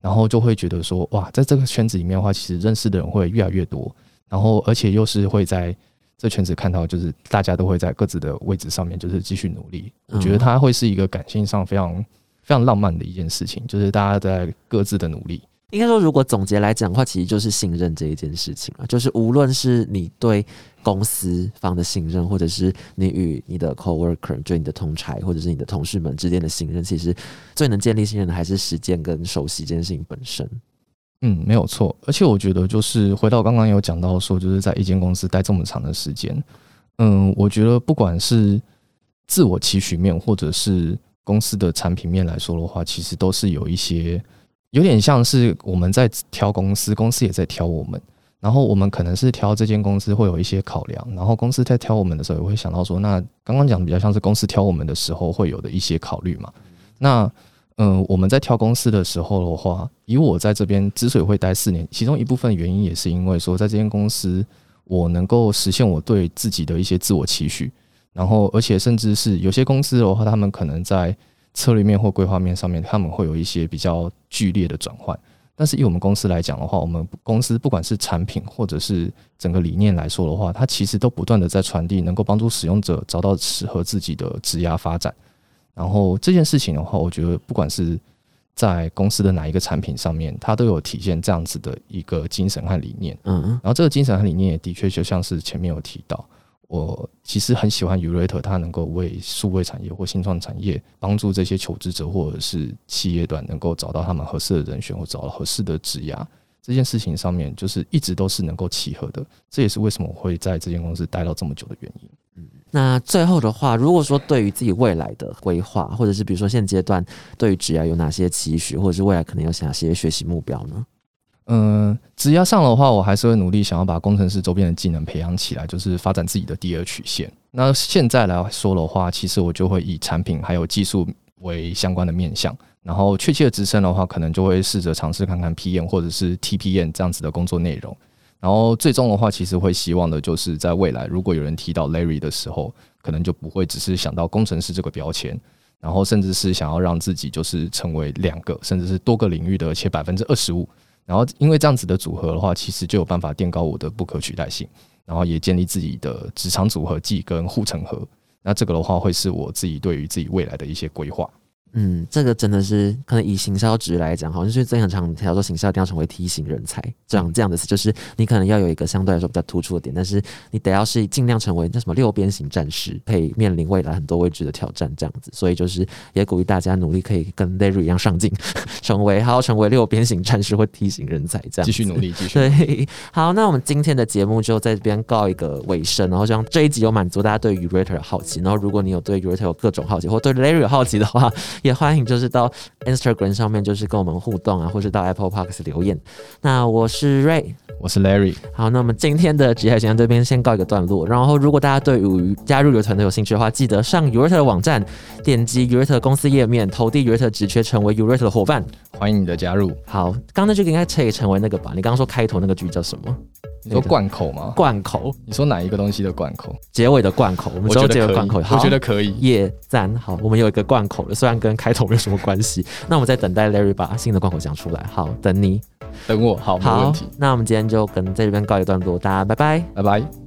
[SPEAKER 1] 然后就会觉得说，哇，在这个圈子里面的话，其实认识的人会越来越多，然后而且又是会在这圈子看到，就是大家都会在各自的位置上面，就是继续努力。我觉得它会是一个感性上非常非常浪漫的一件事情，就是大家在各自的努力。
[SPEAKER 2] 应该说，如果总结来讲的话，其实就是信任这一件事情啊，就是无论是你对公司方的信任，或者是你与你的 coworker，就你的同才或者是你的同事们之间的信任，其实最能建立信任的还是时间跟熟悉这件事情本身。
[SPEAKER 1] 嗯，没有错。而且我觉得，就是回到刚刚有讲到说，就是在一间公司待这么长的时间，嗯，我觉得不管是自我期许面，或者是公司的产品面来说的话，其实都是有一些有点像是我们在挑公司，公司也在挑我们。然后我们可能是挑这间公司会有一些考量，然后公司在挑我们的时候也会想到说，那刚刚讲的比较像是公司挑我们的时候会有的一些考虑嘛。那嗯，我们在挑公司的时候的话，以我在这边之所以会待四年，其中一部分原因也是因为说，在这间公司我能够实现我对自己的一些自我期许，然后而且甚至是有些公司的话，他们可能在策略面或规划面上面，他们会有一些比较剧烈的转换。但是以我们公司来讲的话，我们公司不管是产品或者是整个理念来说的话，它其实都不断的在传递，能够帮助使用者找到适合自己的职涯发展。然后这件事情的话，我觉得不管是在公司的哪一个产品上面，它都有体现这样子的一个精神和理念。
[SPEAKER 2] 嗯，
[SPEAKER 1] 然后这个精神和理念也的确就像是前面有提到，我其实很喜欢 Urate，它能够为数位产业或新创产业帮助这些求职者或者是企业端能够找到他们合适的人选或找到合适的职涯。这件事情上面就是一直都是能够契合的，这也是为什么我会在这间公司待到这么久的原因。
[SPEAKER 2] 那最后的话，如果说对于自己未来的规划，或者是比如说现阶段对于职涯有哪些期许，或者是未来可能有哪些学习目标呢？
[SPEAKER 1] 嗯，职涯上的话，我还是会努力想要把工程师周边的技能培养起来，就是发展自己的第二曲线。那现在来说的话，其实我就会以产品还有技术为相关的面向，然后确切的职称的话，可能就会试着尝试看看 PM 或者是 TPM 这样子的工作内容。然后最终的话，其实会希望的就是在未来，如果有人提到 Larry 的时候，可能就不会只是想到工程师这个标签，然后甚至是想要让自己就是成为两个甚至是多个领域的，且百分之二十五。然后因为这样子的组合的话，其实就有办法垫高我的不可取代性，然后也建立自己的职场组合技跟护城河。那这个的话，会是我自己对于自己未来的一些规划。
[SPEAKER 2] 嗯，这个真的是可能以行销职来讲，好像是最很常提到说，行销一定要成为梯形人才，这样这样的，就是你可能要有一个相对来说比较突出的点，但是你得要是尽量成为那什么六边形战士，可以面临未来很多未知的挑战，这样子。所以就是也鼓励大家努力，可以跟 Larry 一样上进，成为还要成为六边形战士或梯形人才，这样
[SPEAKER 1] 继续努力，继续。
[SPEAKER 2] 对，好，那我们今天的节目就在这边告一个尾声，然后希望这一集有满足大家对于 Rater 的好奇，然后如果你有对 Rater 有各种好奇，或对 Larry 有好奇的话，也欢迎就是到 Instagram 上面就是跟我们互动啊，或是到 Apple Parks 留言。那我是 Ray，
[SPEAKER 1] 我是 Larry。
[SPEAKER 2] 好，那我们今天的职业先这边先告一个段落。然后，如果大家对于加入 u r 团队有兴趣的话，记得上 u r 的网站，点击 u r 公司页面，投递 u r 职缺，成为 u r 的伙伴。
[SPEAKER 1] 欢迎你的加入。
[SPEAKER 2] 好，刚刚那句应该可以成为那个吧？你刚刚说开头那个句叫什么？
[SPEAKER 1] 你说贯口吗？
[SPEAKER 2] 贯口。
[SPEAKER 1] 你说哪一个东西的贯口？
[SPEAKER 2] 结尾的贯口。我们说结尾贯口。
[SPEAKER 1] 我觉得可以。
[SPEAKER 2] 耶赞。好，我们有一个贯口了，虽然跟开头没有什么关系。(laughs) 那我们在等待 Larry 把新的贯口讲出来。好，等你。
[SPEAKER 1] 等我。好，没问题。
[SPEAKER 2] 那我们今天就跟在这边告一段落，大家拜拜，
[SPEAKER 1] 拜拜。